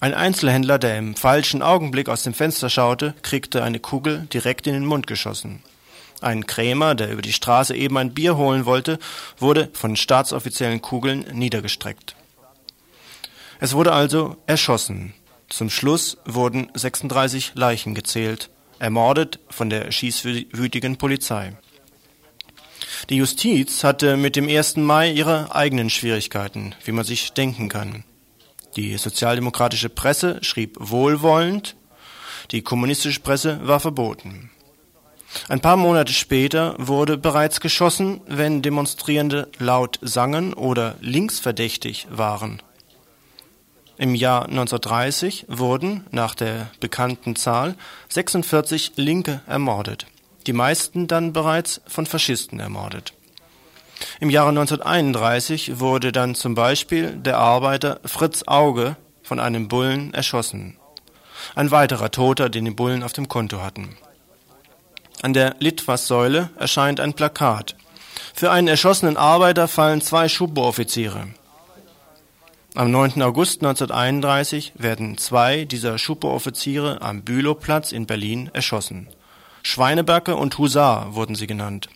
Ein Einzelhändler, der im falschen Augenblick aus dem Fenster schaute, kriegte eine Kugel direkt in den Mund geschossen. Ein Krämer, der über die Straße eben ein Bier holen wollte, wurde von staatsoffiziellen Kugeln niedergestreckt. Es wurde also erschossen. Zum Schluss wurden 36 Leichen gezählt, ermordet von der schießwütigen Polizei. Die Justiz hatte mit dem 1. Mai ihre eigenen Schwierigkeiten, wie man sich denken kann. Die sozialdemokratische Presse schrieb wohlwollend, die kommunistische Presse war verboten. Ein paar Monate später wurde bereits geschossen, wenn Demonstrierende laut sangen oder linksverdächtig waren. Im Jahr 1930 wurden, nach der bekannten Zahl, 46 Linke ermordet, die meisten dann bereits von Faschisten ermordet. Im Jahre 1931 wurde dann zum Beispiel der Arbeiter Fritz Auge von einem Bullen erschossen. Ein weiterer Toter, den die Bullen auf dem Konto hatten. An der Litwas-Säule erscheint ein Plakat. Für einen erschossenen Arbeiter fallen zwei Schubo-Offiziere. Am 9. August 1931 werden zwei dieser Schupo-Offiziere am Bülowplatz in Berlin erschossen. Schweinebacke und Husar wurden sie genannt.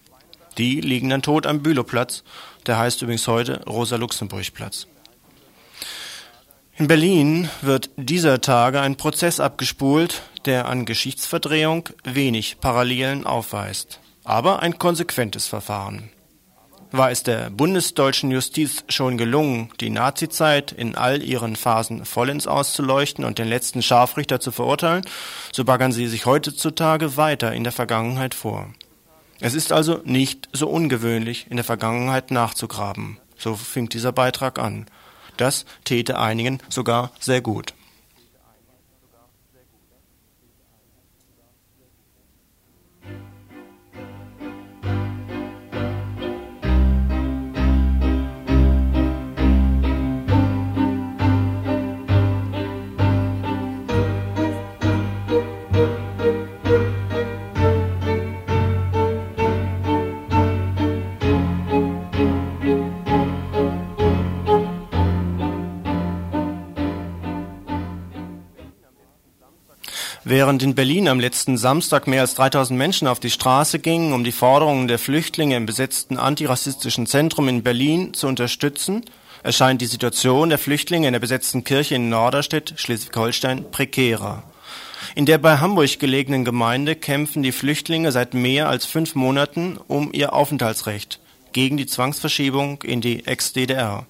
Die liegen dann tot am Bülowplatz, der heißt übrigens heute Rosa-Luxemburg-Platz. In Berlin wird dieser Tage ein Prozess abgespult, der an Geschichtsverdrehung wenig Parallelen aufweist, aber ein konsequentes Verfahren war es der bundesdeutschen Justiz schon gelungen, die Nazizeit in all ihren Phasen vollends auszuleuchten und den letzten Scharfrichter zu verurteilen, so baggern sie sich heutzutage weiter in der Vergangenheit vor. Es ist also nicht so ungewöhnlich, in der Vergangenheit nachzugraben. So fing dieser Beitrag an. Das täte einigen sogar sehr gut. Während in Berlin am letzten Samstag mehr als 3000 Menschen auf die Straße gingen, um die Forderungen der Flüchtlinge im besetzten antirassistischen Zentrum in Berlin zu unterstützen, erscheint die Situation der Flüchtlinge in der besetzten Kirche in Norderstedt, Schleswig-Holstein, prekärer. In der bei Hamburg gelegenen Gemeinde kämpfen die Flüchtlinge seit mehr als fünf Monaten um ihr Aufenthaltsrecht gegen die Zwangsverschiebung in die Ex-DDR.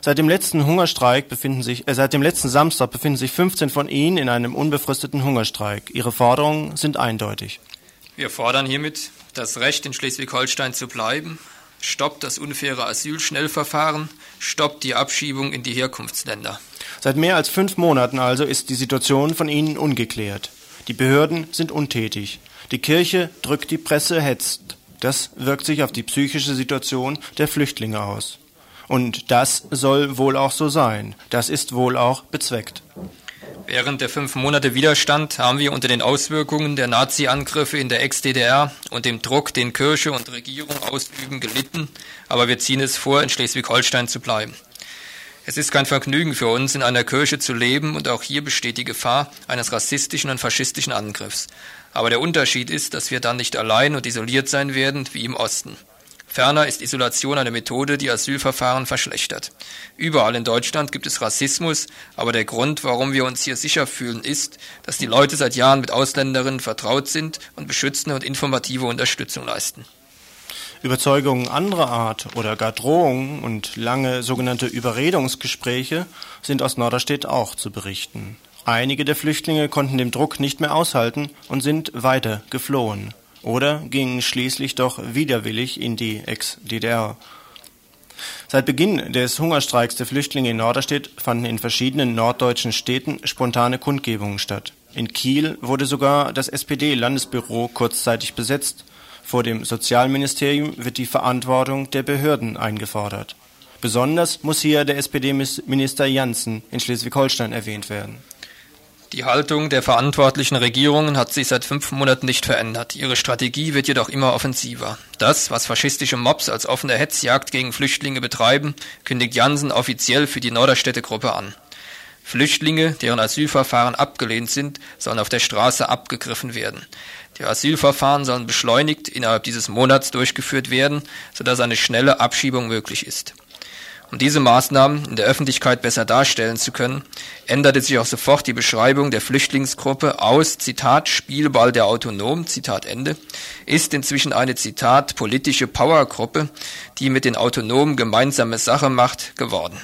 Seit dem letzten Hungerstreik befinden sich, äh, seit dem letzten Samstag befinden sich 15 von ihnen in einem unbefristeten Hungerstreik. Ihre Forderungen sind eindeutig. Wir fordern hiermit das Recht, in Schleswig-Holstein zu bleiben, stoppt das unfaire Asylschnellverfahren, stoppt die Abschiebung in die Herkunftsländer. Seit mehr als fünf Monaten also ist die Situation von ihnen ungeklärt. Die Behörden sind untätig. Die Kirche drückt die Presse, hetzt. Das wirkt sich auf die psychische Situation der Flüchtlinge aus. Und das soll wohl auch so sein. Das ist wohl auch bezweckt. Während der fünf Monate Widerstand haben wir unter den Auswirkungen der Nazi-Angriffe in der Ex-DDR und dem Druck, den Kirche und Regierung ausüben, gelitten, aber wir ziehen es vor, in Schleswig-Holstein zu bleiben. Es ist kein Vergnügen für uns, in einer Kirche zu leben und auch hier besteht die Gefahr eines rassistischen und faschistischen Angriffs. Aber der Unterschied ist, dass wir dann nicht allein und isoliert sein werden wie im Osten. Ferner ist Isolation eine Methode, die Asylverfahren verschlechtert. Überall in Deutschland gibt es Rassismus, aber der Grund, warum wir uns hier sicher fühlen, ist, dass die Leute seit Jahren mit Ausländerinnen vertraut sind und beschützende und informative Unterstützung leisten. Überzeugungen anderer Art oder gar Drohungen und lange sogenannte Überredungsgespräche sind aus Norderstedt auch zu berichten. Einige der Flüchtlinge konnten dem Druck nicht mehr aushalten und sind weiter geflohen oder gingen schließlich doch widerwillig in die Ex-DDR. Seit Beginn des Hungerstreiks der Flüchtlinge in Norderstedt fanden in verschiedenen norddeutschen Städten spontane Kundgebungen statt. In Kiel wurde sogar das SPD-Landesbüro kurzzeitig besetzt. Vor dem Sozialministerium wird die Verantwortung der Behörden eingefordert. Besonders muss hier der SPD-Minister Janssen in Schleswig-Holstein erwähnt werden. Die Haltung der verantwortlichen Regierungen hat sich seit fünf Monaten nicht verändert. Ihre Strategie wird jedoch immer offensiver. Das, was faschistische Mobs als offene Hetzjagd gegen Flüchtlinge betreiben, kündigt Jansen offiziell für die Norderstädte-Gruppe an. Flüchtlinge, deren Asylverfahren abgelehnt sind, sollen auf der Straße abgegriffen werden. Die Asylverfahren sollen beschleunigt innerhalb dieses Monats durchgeführt werden, sodass eine schnelle Abschiebung möglich ist. Um diese Maßnahmen in der Öffentlichkeit besser darstellen zu können, änderte sich auch sofort die Beschreibung der Flüchtlingsgruppe aus, Zitat, Spielball der Autonomen, Zitat Ende, ist inzwischen eine, Zitat, politische Powergruppe, die mit den Autonomen gemeinsame Sache macht, geworden.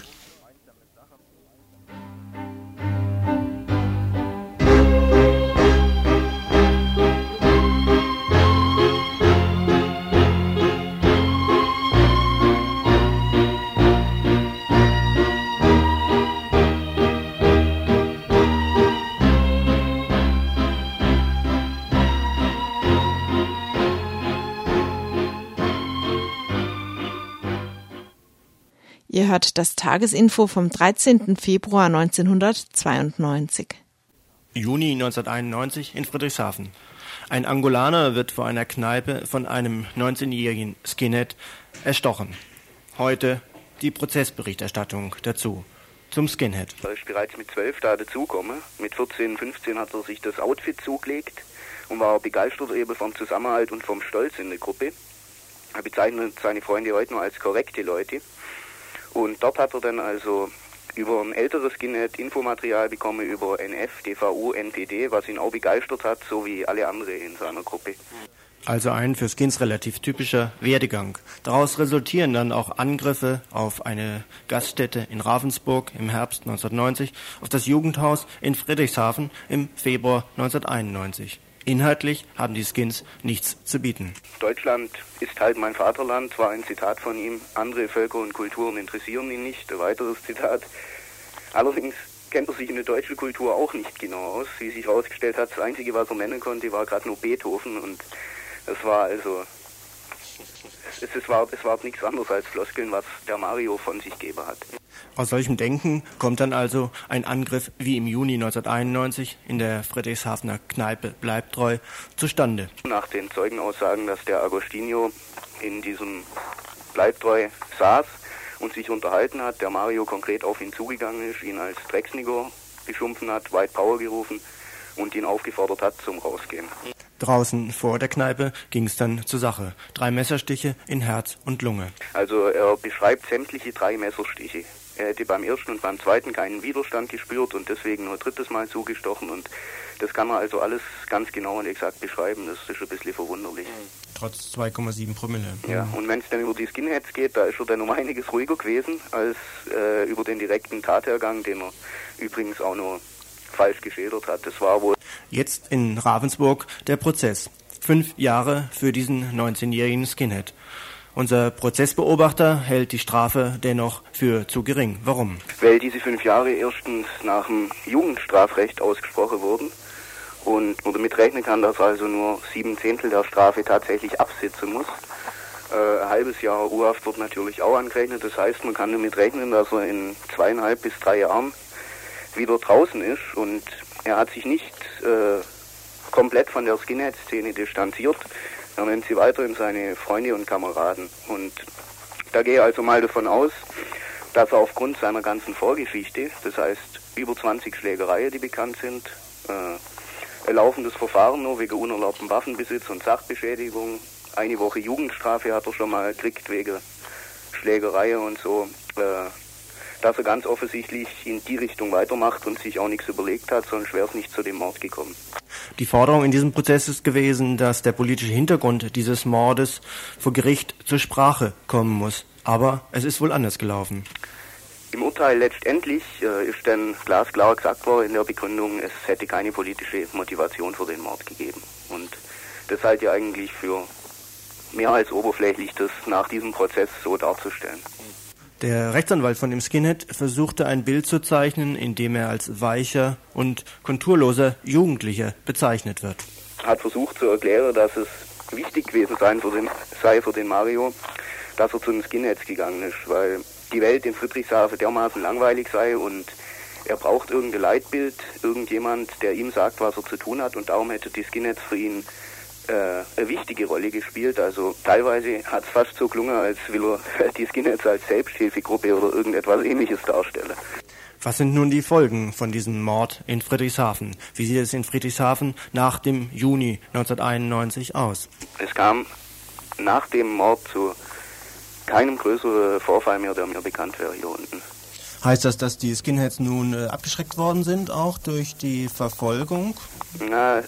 Ihr hört das Tagesinfo vom 13. Februar 1992. Juni 1991 in Friedrichshafen. Ein Angolaner wird vor einer Kneipe von einem 19-jährigen Skinhead erstochen. Heute die Prozessberichterstattung dazu. Zum Skinhead. Er ist bereits mit 12 da dazugekommen. Mit 14, 15 hat er sich das Outfit zugelegt und war begeistert eben vom Zusammenhalt und vom Stolz in der Gruppe. Er bezeichnet seine Freunde heute nur als korrekte Leute. Und dort hat er dann also über ein älteres Skinhead Infomaterial bekommen über NF, DVU, NPD, was ihn auch begeistert hat, so wie alle anderen in seiner Gruppe. Also ein für Skins relativ typischer Werdegang. Daraus resultieren dann auch Angriffe auf eine Gaststätte in Ravensburg im Herbst 1990, auf das Jugendhaus in Friedrichshafen im Februar 1991. Inhaltlich haben die Skins nichts zu bieten. Deutschland ist halt mein Vaterland, war ein Zitat von ihm. Andere Völker und Kulturen interessieren ihn nicht. Ein weiteres Zitat. Allerdings kennt er sich in der deutschen Kultur auch nicht genau aus. Wie sich herausgestellt hat, das Einzige, was er nennen konnte, war gerade nur Beethoven. Und das war also, es, es, war, es war nichts anderes als Floskeln, was der Mario von sich gegeben hat. Aus solchem Denken kommt dann also ein Angriff wie im Juni 1991 in der Friedrichshafener Kneipe Bleibtreu zustande. Nach den Zeugenaussagen, dass der Agostinho in diesem Bleibtreu saß und sich unterhalten hat, der Mario konkret auf ihn zugegangen ist, ihn als Drecksnigo beschumpfen hat, White Power gerufen und ihn aufgefordert hat zum Rausgehen. Draußen vor der Kneipe ging es dann zur Sache. Drei Messerstiche in Herz und Lunge. Also er beschreibt sämtliche drei Messerstiche. Er hätte beim ersten und beim zweiten keinen Widerstand gespürt und deswegen nur drittes Mal zugestochen. Und das kann man also alles ganz genau und exakt beschreiben. Das ist ein bisschen verwunderlich. Trotz 2,7 Promille. Ja, und wenn es dann über die Skinheads geht, da ist er dann um einiges ruhiger gewesen als äh, über den direkten Tathergang, den er übrigens auch nur falsch geschildert hat. Das war wohl. Jetzt in Ravensburg der Prozess. Fünf Jahre für diesen 19-jährigen Skinhead. Unser Prozessbeobachter hält die Strafe dennoch für zu gering. Warum? Weil diese fünf Jahre erstens nach dem Jugendstrafrecht ausgesprochen wurden und man damit rechnen kann, dass also nur sieben Zehntel der Strafe tatsächlich absitzen muss. Äh, ein halbes Jahr Urhaft wird natürlich auch angerechnet. Das heißt, man kann damit rechnen, dass er in zweieinhalb bis drei Jahren wieder draußen ist und er hat sich nicht äh, komplett von der Skinhead-Szene distanziert. Er nennt sie weiterhin seine Freunde und Kameraden. Und da gehe ich also mal davon aus, dass er aufgrund seiner ganzen Vorgeschichte, das heißt über 20 Schlägereien, die bekannt sind, äh, laufendes Verfahren nur wegen unerlaubten Waffenbesitz und Sachbeschädigung, eine Woche Jugendstrafe hat er schon mal gekriegt wegen Schlägerei und so, äh, dass er ganz offensichtlich in die Richtung weitermacht und sich auch nichts überlegt hat, sonst wäre es nicht zu dem Mord gekommen. Die Forderung in diesem Prozess ist gewesen, dass der politische Hintergrund dieses Mordes vor Gericht zur Sprache kommen muss. Aber es ist wohl anders gelaufen. Im Urteil letztendlich äh, ist dann glasklar gesagt worden in der Begründung, es hätte keine politische Motivation für den Mord gegeben. Und das halte ich eigentlich für mehr als oberflächlich, das nach diesem Prozess so darzustellen. Der Rechtsanwalt von dem Skinhead versuchte ein Bild zu zeichnen, in dem er als weicher und konturloser Jugendlicher bezeichnet wird. Er hat versucht zu erklären, dass es wichtig gewesen sei für den, sei für den Mario, dass er zu den Skinheads gegangen ist, weil die Welt in Friedrichshafen dermaßen langweilig sei und er braucht irgendein Leitbild, irgendjemand, der ihm sagt, was er zu tun hat und darum hätte die Skinheads für ihn eine wichtige Rolle gespielt. Also teilweise hat es fast so gelungen, als will er die Skinheads als Selbsthilfegruppe oder irgendetwas ähnliches darstellen. Was sind nun die Folgen von diesem Mord in Friedrichshafen? Wie sieht es in Friedrichshafen nach dem Juni 1991 aus? Es kam nach dem Mord zu keinem größeren Vorfall mehr, der mir bekannt wäre hier unten. Heißt das, dass die Skinheads nun äh, abgeschreckt worden sind, auch durch die Verfolgung? Na,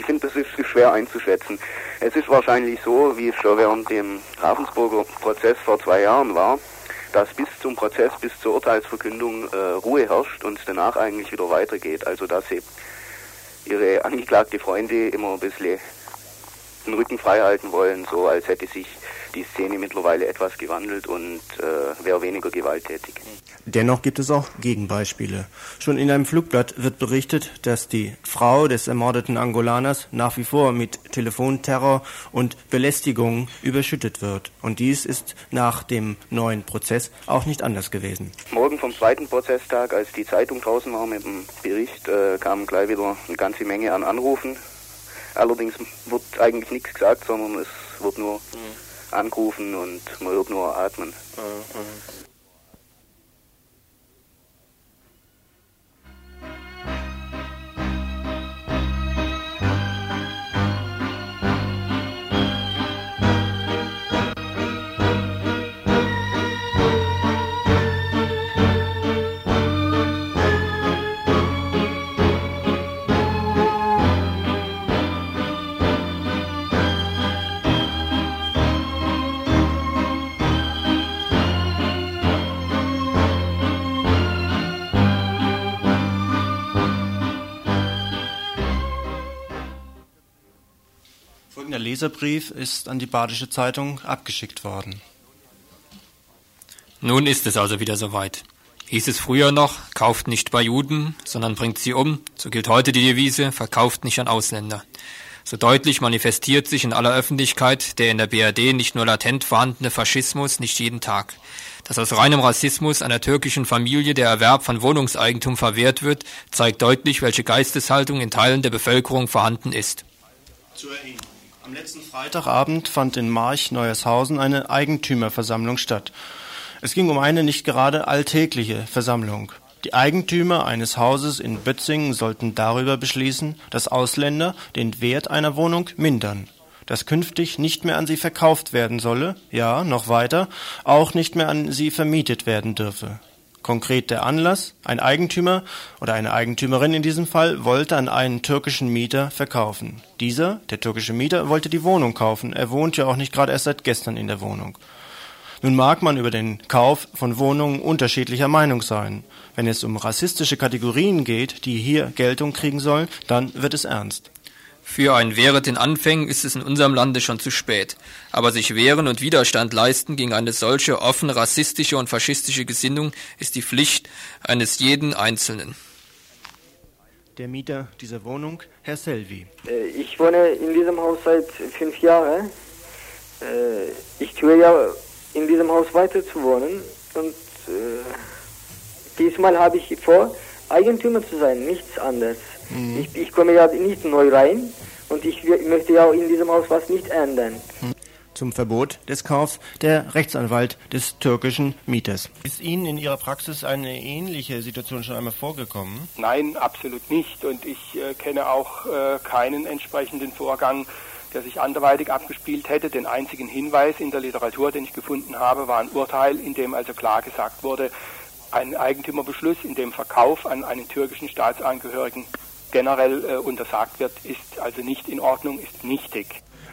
ich finde, das ist schwer einzuschätzen. Es ist wahrscheinlich so, wie es schon während dem Ravensburger Prozess vor zwei Jahren war, dass bis zum Prozess, bis zur Urteilsverkündung äh, Ruhe herrscht und danach eigentlich wieder weitergeht. Also dass sie ihre angeklagte Freunde immer ein bisschen den Rücken frei halten wollen, so als hätte sich die Szene mittlerweile etwas gewandelt und äh, wäre weniger gewalttätig. Dennoch gibt es auch Gegenbeispiele. Schon in einem Flugblatt wird berichtet, dass die Frau des ermordeten Angolaners nach wie vor mit Telefonterror und Belästigungen überschüttet wird. Und dies ist nach dem neuen Prozess auch nicht anders gewesen. Morgen vom zweiten Prozesstag, als die Zeitung draußen war mit dem Bericht, äh, kamen gleich wieder eine ganze Menge an Anrufen. Allerdings wird eigentlich nichts gesagt, sondern es wird nur mhm. angerufen und man hört nur atmen. Mhm. Leserbrief ist an die Badische Zeitung abgeschickt worden. Nun ist es also wieder soweit. Hieß es früher noch, kauft nicht bei Juden, sondern bringt sie um, so gilt heute die Devise, verkauft nicht an Ausländer. So deutlich manifestiert sich in aller Öffentlichkeit der in der BRD nicht nur latent vorhandene Faschismus nicht jeden Tag. Dass aus reinem Rassismus einer türkischen Familie der Erwerb von Wohnungseigentum verwehrt wird, zeigt deutlich, welche Geisteshaltung in Teilen der Bevölkerung vorhanden ist. Zur. Am letzten Freitagabend fand in March Neuershausen eine Eigentümerversammlung statt. Es ging um eine nicht gerade alltägliche Versammlung. Die Eigentümer eines Hauses in Bötzingen sollten darüber beschließen, dass Ausländer den Wert einer Wohnung mindern, dass künftig nicht mehr an sie verkauft werden solle, ja, noch weiter, auch nicht mehr an sie vermietet werden dürfe. Konkret der Anlass, ein Eigentümer oder eine Eigentümerin in diesem Fall wollte an einen türkischen Mieter verkaufen. Dieser, der türkische Mieter, wollte die Wohnung kaufen, er wohnt ja auch nicht gerade erst seit gestern in der Wohnung. Nun mag man über den Kauf von Wohnungen unterschiedlicher Meinung sein. Wenn es um rassistische Kategorien geht, die hier Geltung kriegen sollen, dann wird es ernst. Für ein Wehret in Anfängen ist es in unserem Lande schon zu spät. Aber sich wehren und Widerstand leisten gegen eine solche offen rassistische und faschistische Gesinnung ist die Pflicht eines jeden Einzelnen. Der Mieter dieser Wohnung, Herr Selvi. Äh, ich wohne in diesem Haus seit fünf Jahren. Äh, ich tue ja in diesem Haus weiter zu wohnen und äh, diesmal habe ich vor, Eigentümer zu sein, nichts anderes. Mhm. Ich, ich, komme ja nicht neu rein und ich möchte ja in diesem Haus was nicht ändern. Zum Verbot des Kaufs der Rechtsanwalt des türkischen Mieters. Ist Ihnen in Ihrer Praxis eine ähnliche Situation schon einmal vorgekommen? Nein, absolut nicht. Und ich äh, kenne auch äh, keinen entsprechenden Vorgang, der sich anderweitig abgespielt hätte. Den einzigen Hinweis in der Literatur, den ich gefunden habe, war ein Urteil, in dem also klar gesagt wurde, ein Eigentümerbeschluss, in dem Verkauf an einen türkischen Staatsangehörigen generell äh, untersagt wird, ist also nicht in Ordnung, ist nichtig.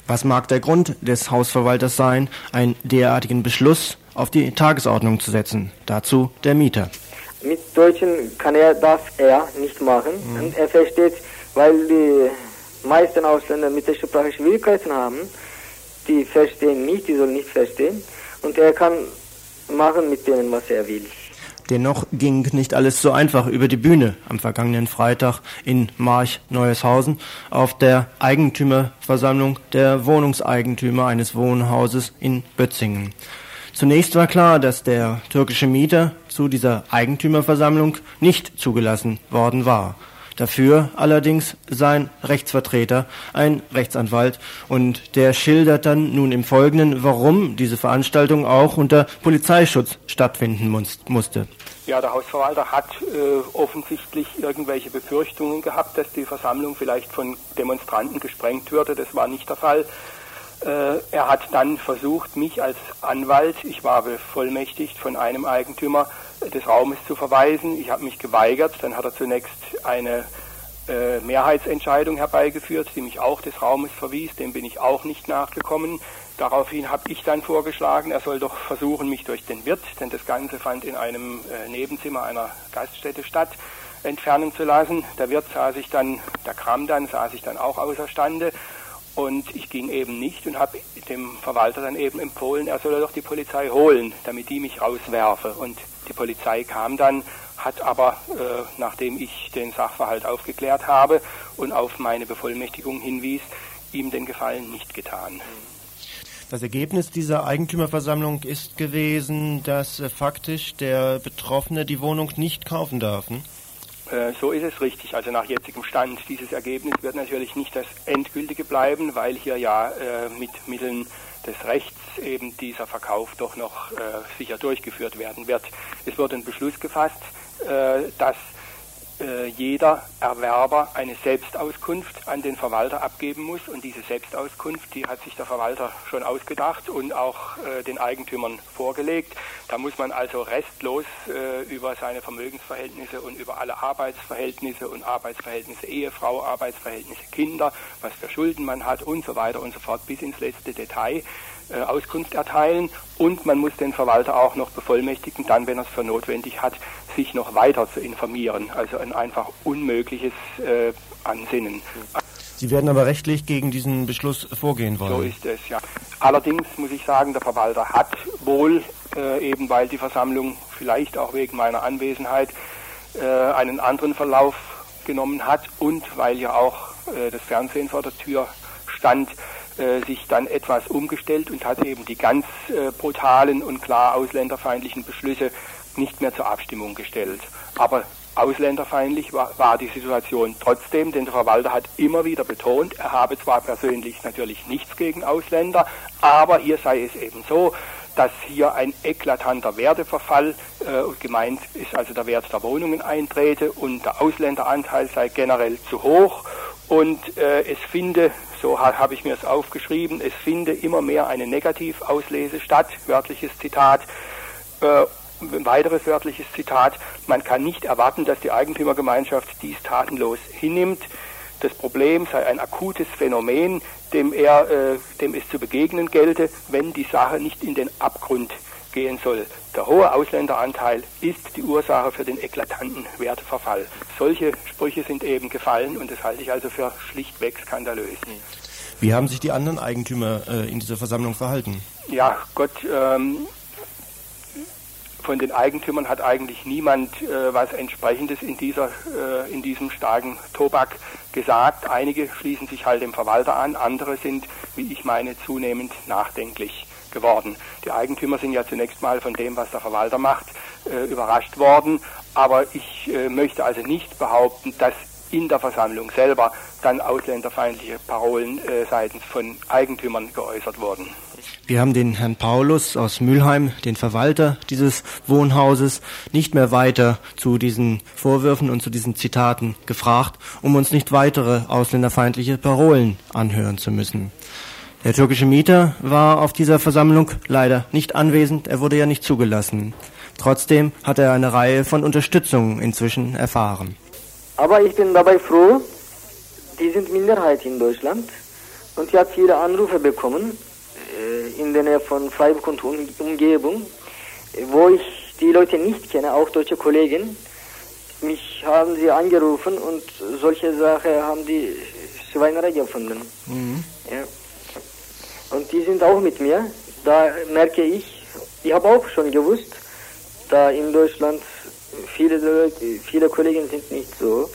Was mag der Grund des Hausverwalters sein, einen derartigen Beschluss auf die Tagesordnung zu setzen? Dazu der Mieter. Mit Deutschen kann er, darf er nicht machen. Mhm. Und er versteht, weil die meisten Ausländer mit der Sprache Schwierigkeiten haben, die verstehen nicht, die sollen nicht verstehen. Und er kann machen mit denen, was er will. Dennoch ging nicht alles so einfach über die Bühne am vergangenen Freitag in March Neueshausen auf der Eigentümerversammlung der Wohnungseigentümer eines Wohnhauses in Bötzingen. Zunächst war klar, dass der türkische Mieter zu dieser Eigentümerversammlung nicht zugelassen worden war. Dafür allerdings sein Rechtsvertreter, ein Rechtsanwalt, und der schildert dann nun im Folgenden, warum diese Veranstaltung auch unter Polizeischutz stattfinden muss, musste. Ja, der Hausverwalter hat äh, offensichtlich irgendwelche Befürchtungen gehabt, dass die Versammlung vielleicht von Demonstranten gesprengt würde. Das war nicht der Fall. Äh, er hat dann versucht, mich als Anwalt, ich war bevollmächtigt von einem Eigentümer, des Raumes zu verweisen. Ich habe mich geweigert. Dann hat er zunächst eine äh, Mehrheitsentscheidung herbeigeführt, die mich auch des Raumes verwies. Dem bin ich auch nicht nachgekommen. Daraufhin habe ich dann vorgeschlagen, er soll doch versuchen, mich durch den Wirt, denn das Ganze fand in einem äh, Nebenzimmer einer Gaststätte statt, entfernen zu lassen. Der Wirt sah sich dann, der Kram dann, sah sich dann auch außerstande und ich ging eben nicht und habe dem Verwalter dann eben empfohlen, er solle doch die Polizei holen, damit die mich rauswerfe. Und die Polizei kam dann, hat aber, äh, nachdem ich den Sachverhalt aufgeklärt habe und auf meine Bevollmächtigung hinwies, ihm den Gefallen nicht getan. Das Ergebnis dieser Eigentümerversammlung ist gewesen, dass äh, faktisch der Betroffene die Wohnung nicht kaufen darf. Ne? Äh, so ist es richtig. Also nach jetzigem Stand. Dieses Ergebnis wird natürlich nicht das endgültige bleiben, weil hier ja äh, mit Mitteln des Rechts eben dieser Verkauf doch noch äh, sicher durchgeführt werden wird. Es wird ein Beschluss gefasst, äh, dass äh, jeder Erwerber eine Selbstauskunft an den Verwalter abgeben muss. Und diese Selbstauskunft, die hat sich der Verwalter schon ausgedacht und auch äh, den Eigentümern vorgelegt. Da muss man also restlos äh, über seine Vermögensverhältnisse und über alle Arbeitsverhältnisse und Arbeitsverhältnisse Ehefrau, Arbeitsverhältnisse Kinder, was für Schulden man hat und so weiter und so fort bis ins letzte Detail äh, Auskunft erteilen und man muss den Verwalter auch noch bevollmächtigen, dann, wenn er es für notwendig hat, sich noch weiter zu informieren. Also ein einfach unmögliches äh, Ansinnen. Sie werden aber rechtlich gegen diesen Beschluss vorgehen wollen. So ist es, ja. Allerdings muss ich sagen, der Verwalter hat wohl, äh, eben weil die Versammlung vielleicht auch wegen meiner Anwesenheit äh, einen anderen Verlauf genommen hat und weil ja auch äh, das Fernsehen vor der Tür stand, äh, sich dann etwas umgestellt und hat eben die ganz äh, brutalen und klar ausländerfeindlichen Beschlüsse nicht mehr zur Abstimmung gestellt. Aber ausländerfeindlich war, war, die Situation trotzdem, denn der Verwalter hat immer wieder betont, er habe zwar persönlich natürlich nichts gegen Ausländer, aber hier sei es eben so, dass hier ein eklatanter Werteverfall äh, gemeint ist, also der Wert der Wohnungen eintrete und der Ausländeranteil sei generell zu hoch und äh, es finde so habe ich mir es aufgeschrieben, es finde immer mehr eine Negativauslese statt, wörtliches Zitat. Äh, weiteres wörtliches Zitat, man kann nicht erwarten, dass die Eigentümergemeinschaft dies tatenlos hinnimmt. Das Problem sei ein akutes Phänomen, dem, er, äh, dem es zu begegnen gelte, wenn die Sache nicht in den Abgrund gehen soll. Der hohe Ausländeranteil ist die Ursache für den eklatanten Werteverfall. Solche Sprüche sind eben gefallen und das halte ich also für schlichtweg skandalös. Wie haben sich die anderen Eigentümer äh, in dieser Versammlung verhalten? Ja, Gott, ähm, von den Eigentümern hat eigentlich niemand äh, was Entsprechendes in, dieser, äh, in diesem starken Tobak gesagt. Einige schließen sich halt dem Verwalter an, andere sind, wie ich meine, zunehmend nachdenklich geworden. Die Eigentümer sind ja zunächst mal von dem, was der Verwalter macht, äh, überrascht worden. Aber ich äh, möchte also nicht behaupten, dass in der Versammlung selber dann ausländerfeindliche Parolen äh, seitens von Eigentümern geäußert wurden. Wir haben den Herrn Paulus aus Mülheim, den Verwalter dieses Wohnhauses, nicht mehr weiter zu diesen Vorwürfen und zu diesen Zitaten gefragt, um uns nicht weitere ausländerfeindliche Parolen anhören zu müssen. Der türkische Mieter war auf dieser Versammlung leider nicht anwesend, er wurde ja nicht zugelassen. Trotzdem hat er eine Reihe von Unterstützungen inzwischen erfahren. Aber ich bin dabei froh, die sind Minderheit in Deutschland und ich habe viele Anrufe bekommen äh, in der Nähe von Freiburg und Umgebung, wo ich die Leute nicht kenne, auch deutsche Kollegen. Mich haben sie angerufen und solche Sachen haben die Schweinerei gefunden. Mhm. Ja. Und die sind auch mit mir. Da merke ich, ich habe auch schon gewusst, da in Deutschland viele, viele Kollegen sind nicht so.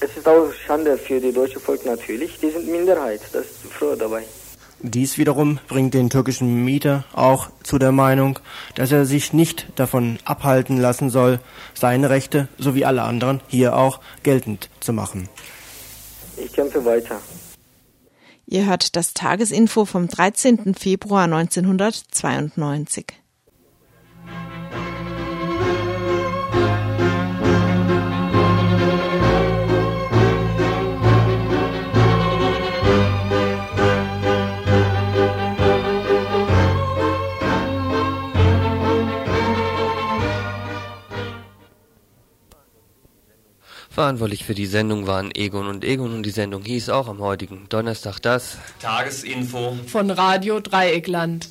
Es ist auch Schande für die deutsche Volk natürlich. Die sind Minderheit, das ist froh dabei. Dies wiederum bringt den türkischen Mieter auch zu der Meinung, dass er sich nicht davon abhalten lassen soll, seine Rechte sowie alle anderen hier auch geltend zu machen. Ich kämpfe weiter. Ihr hört das Tagesinfo vom 13. Februar 1992. Verantwortlich für die Sendung waren Egon und Egon und die Sendung hieß auch am heutigen Donnerstag das Tagesinfo von Radio Dreieckland.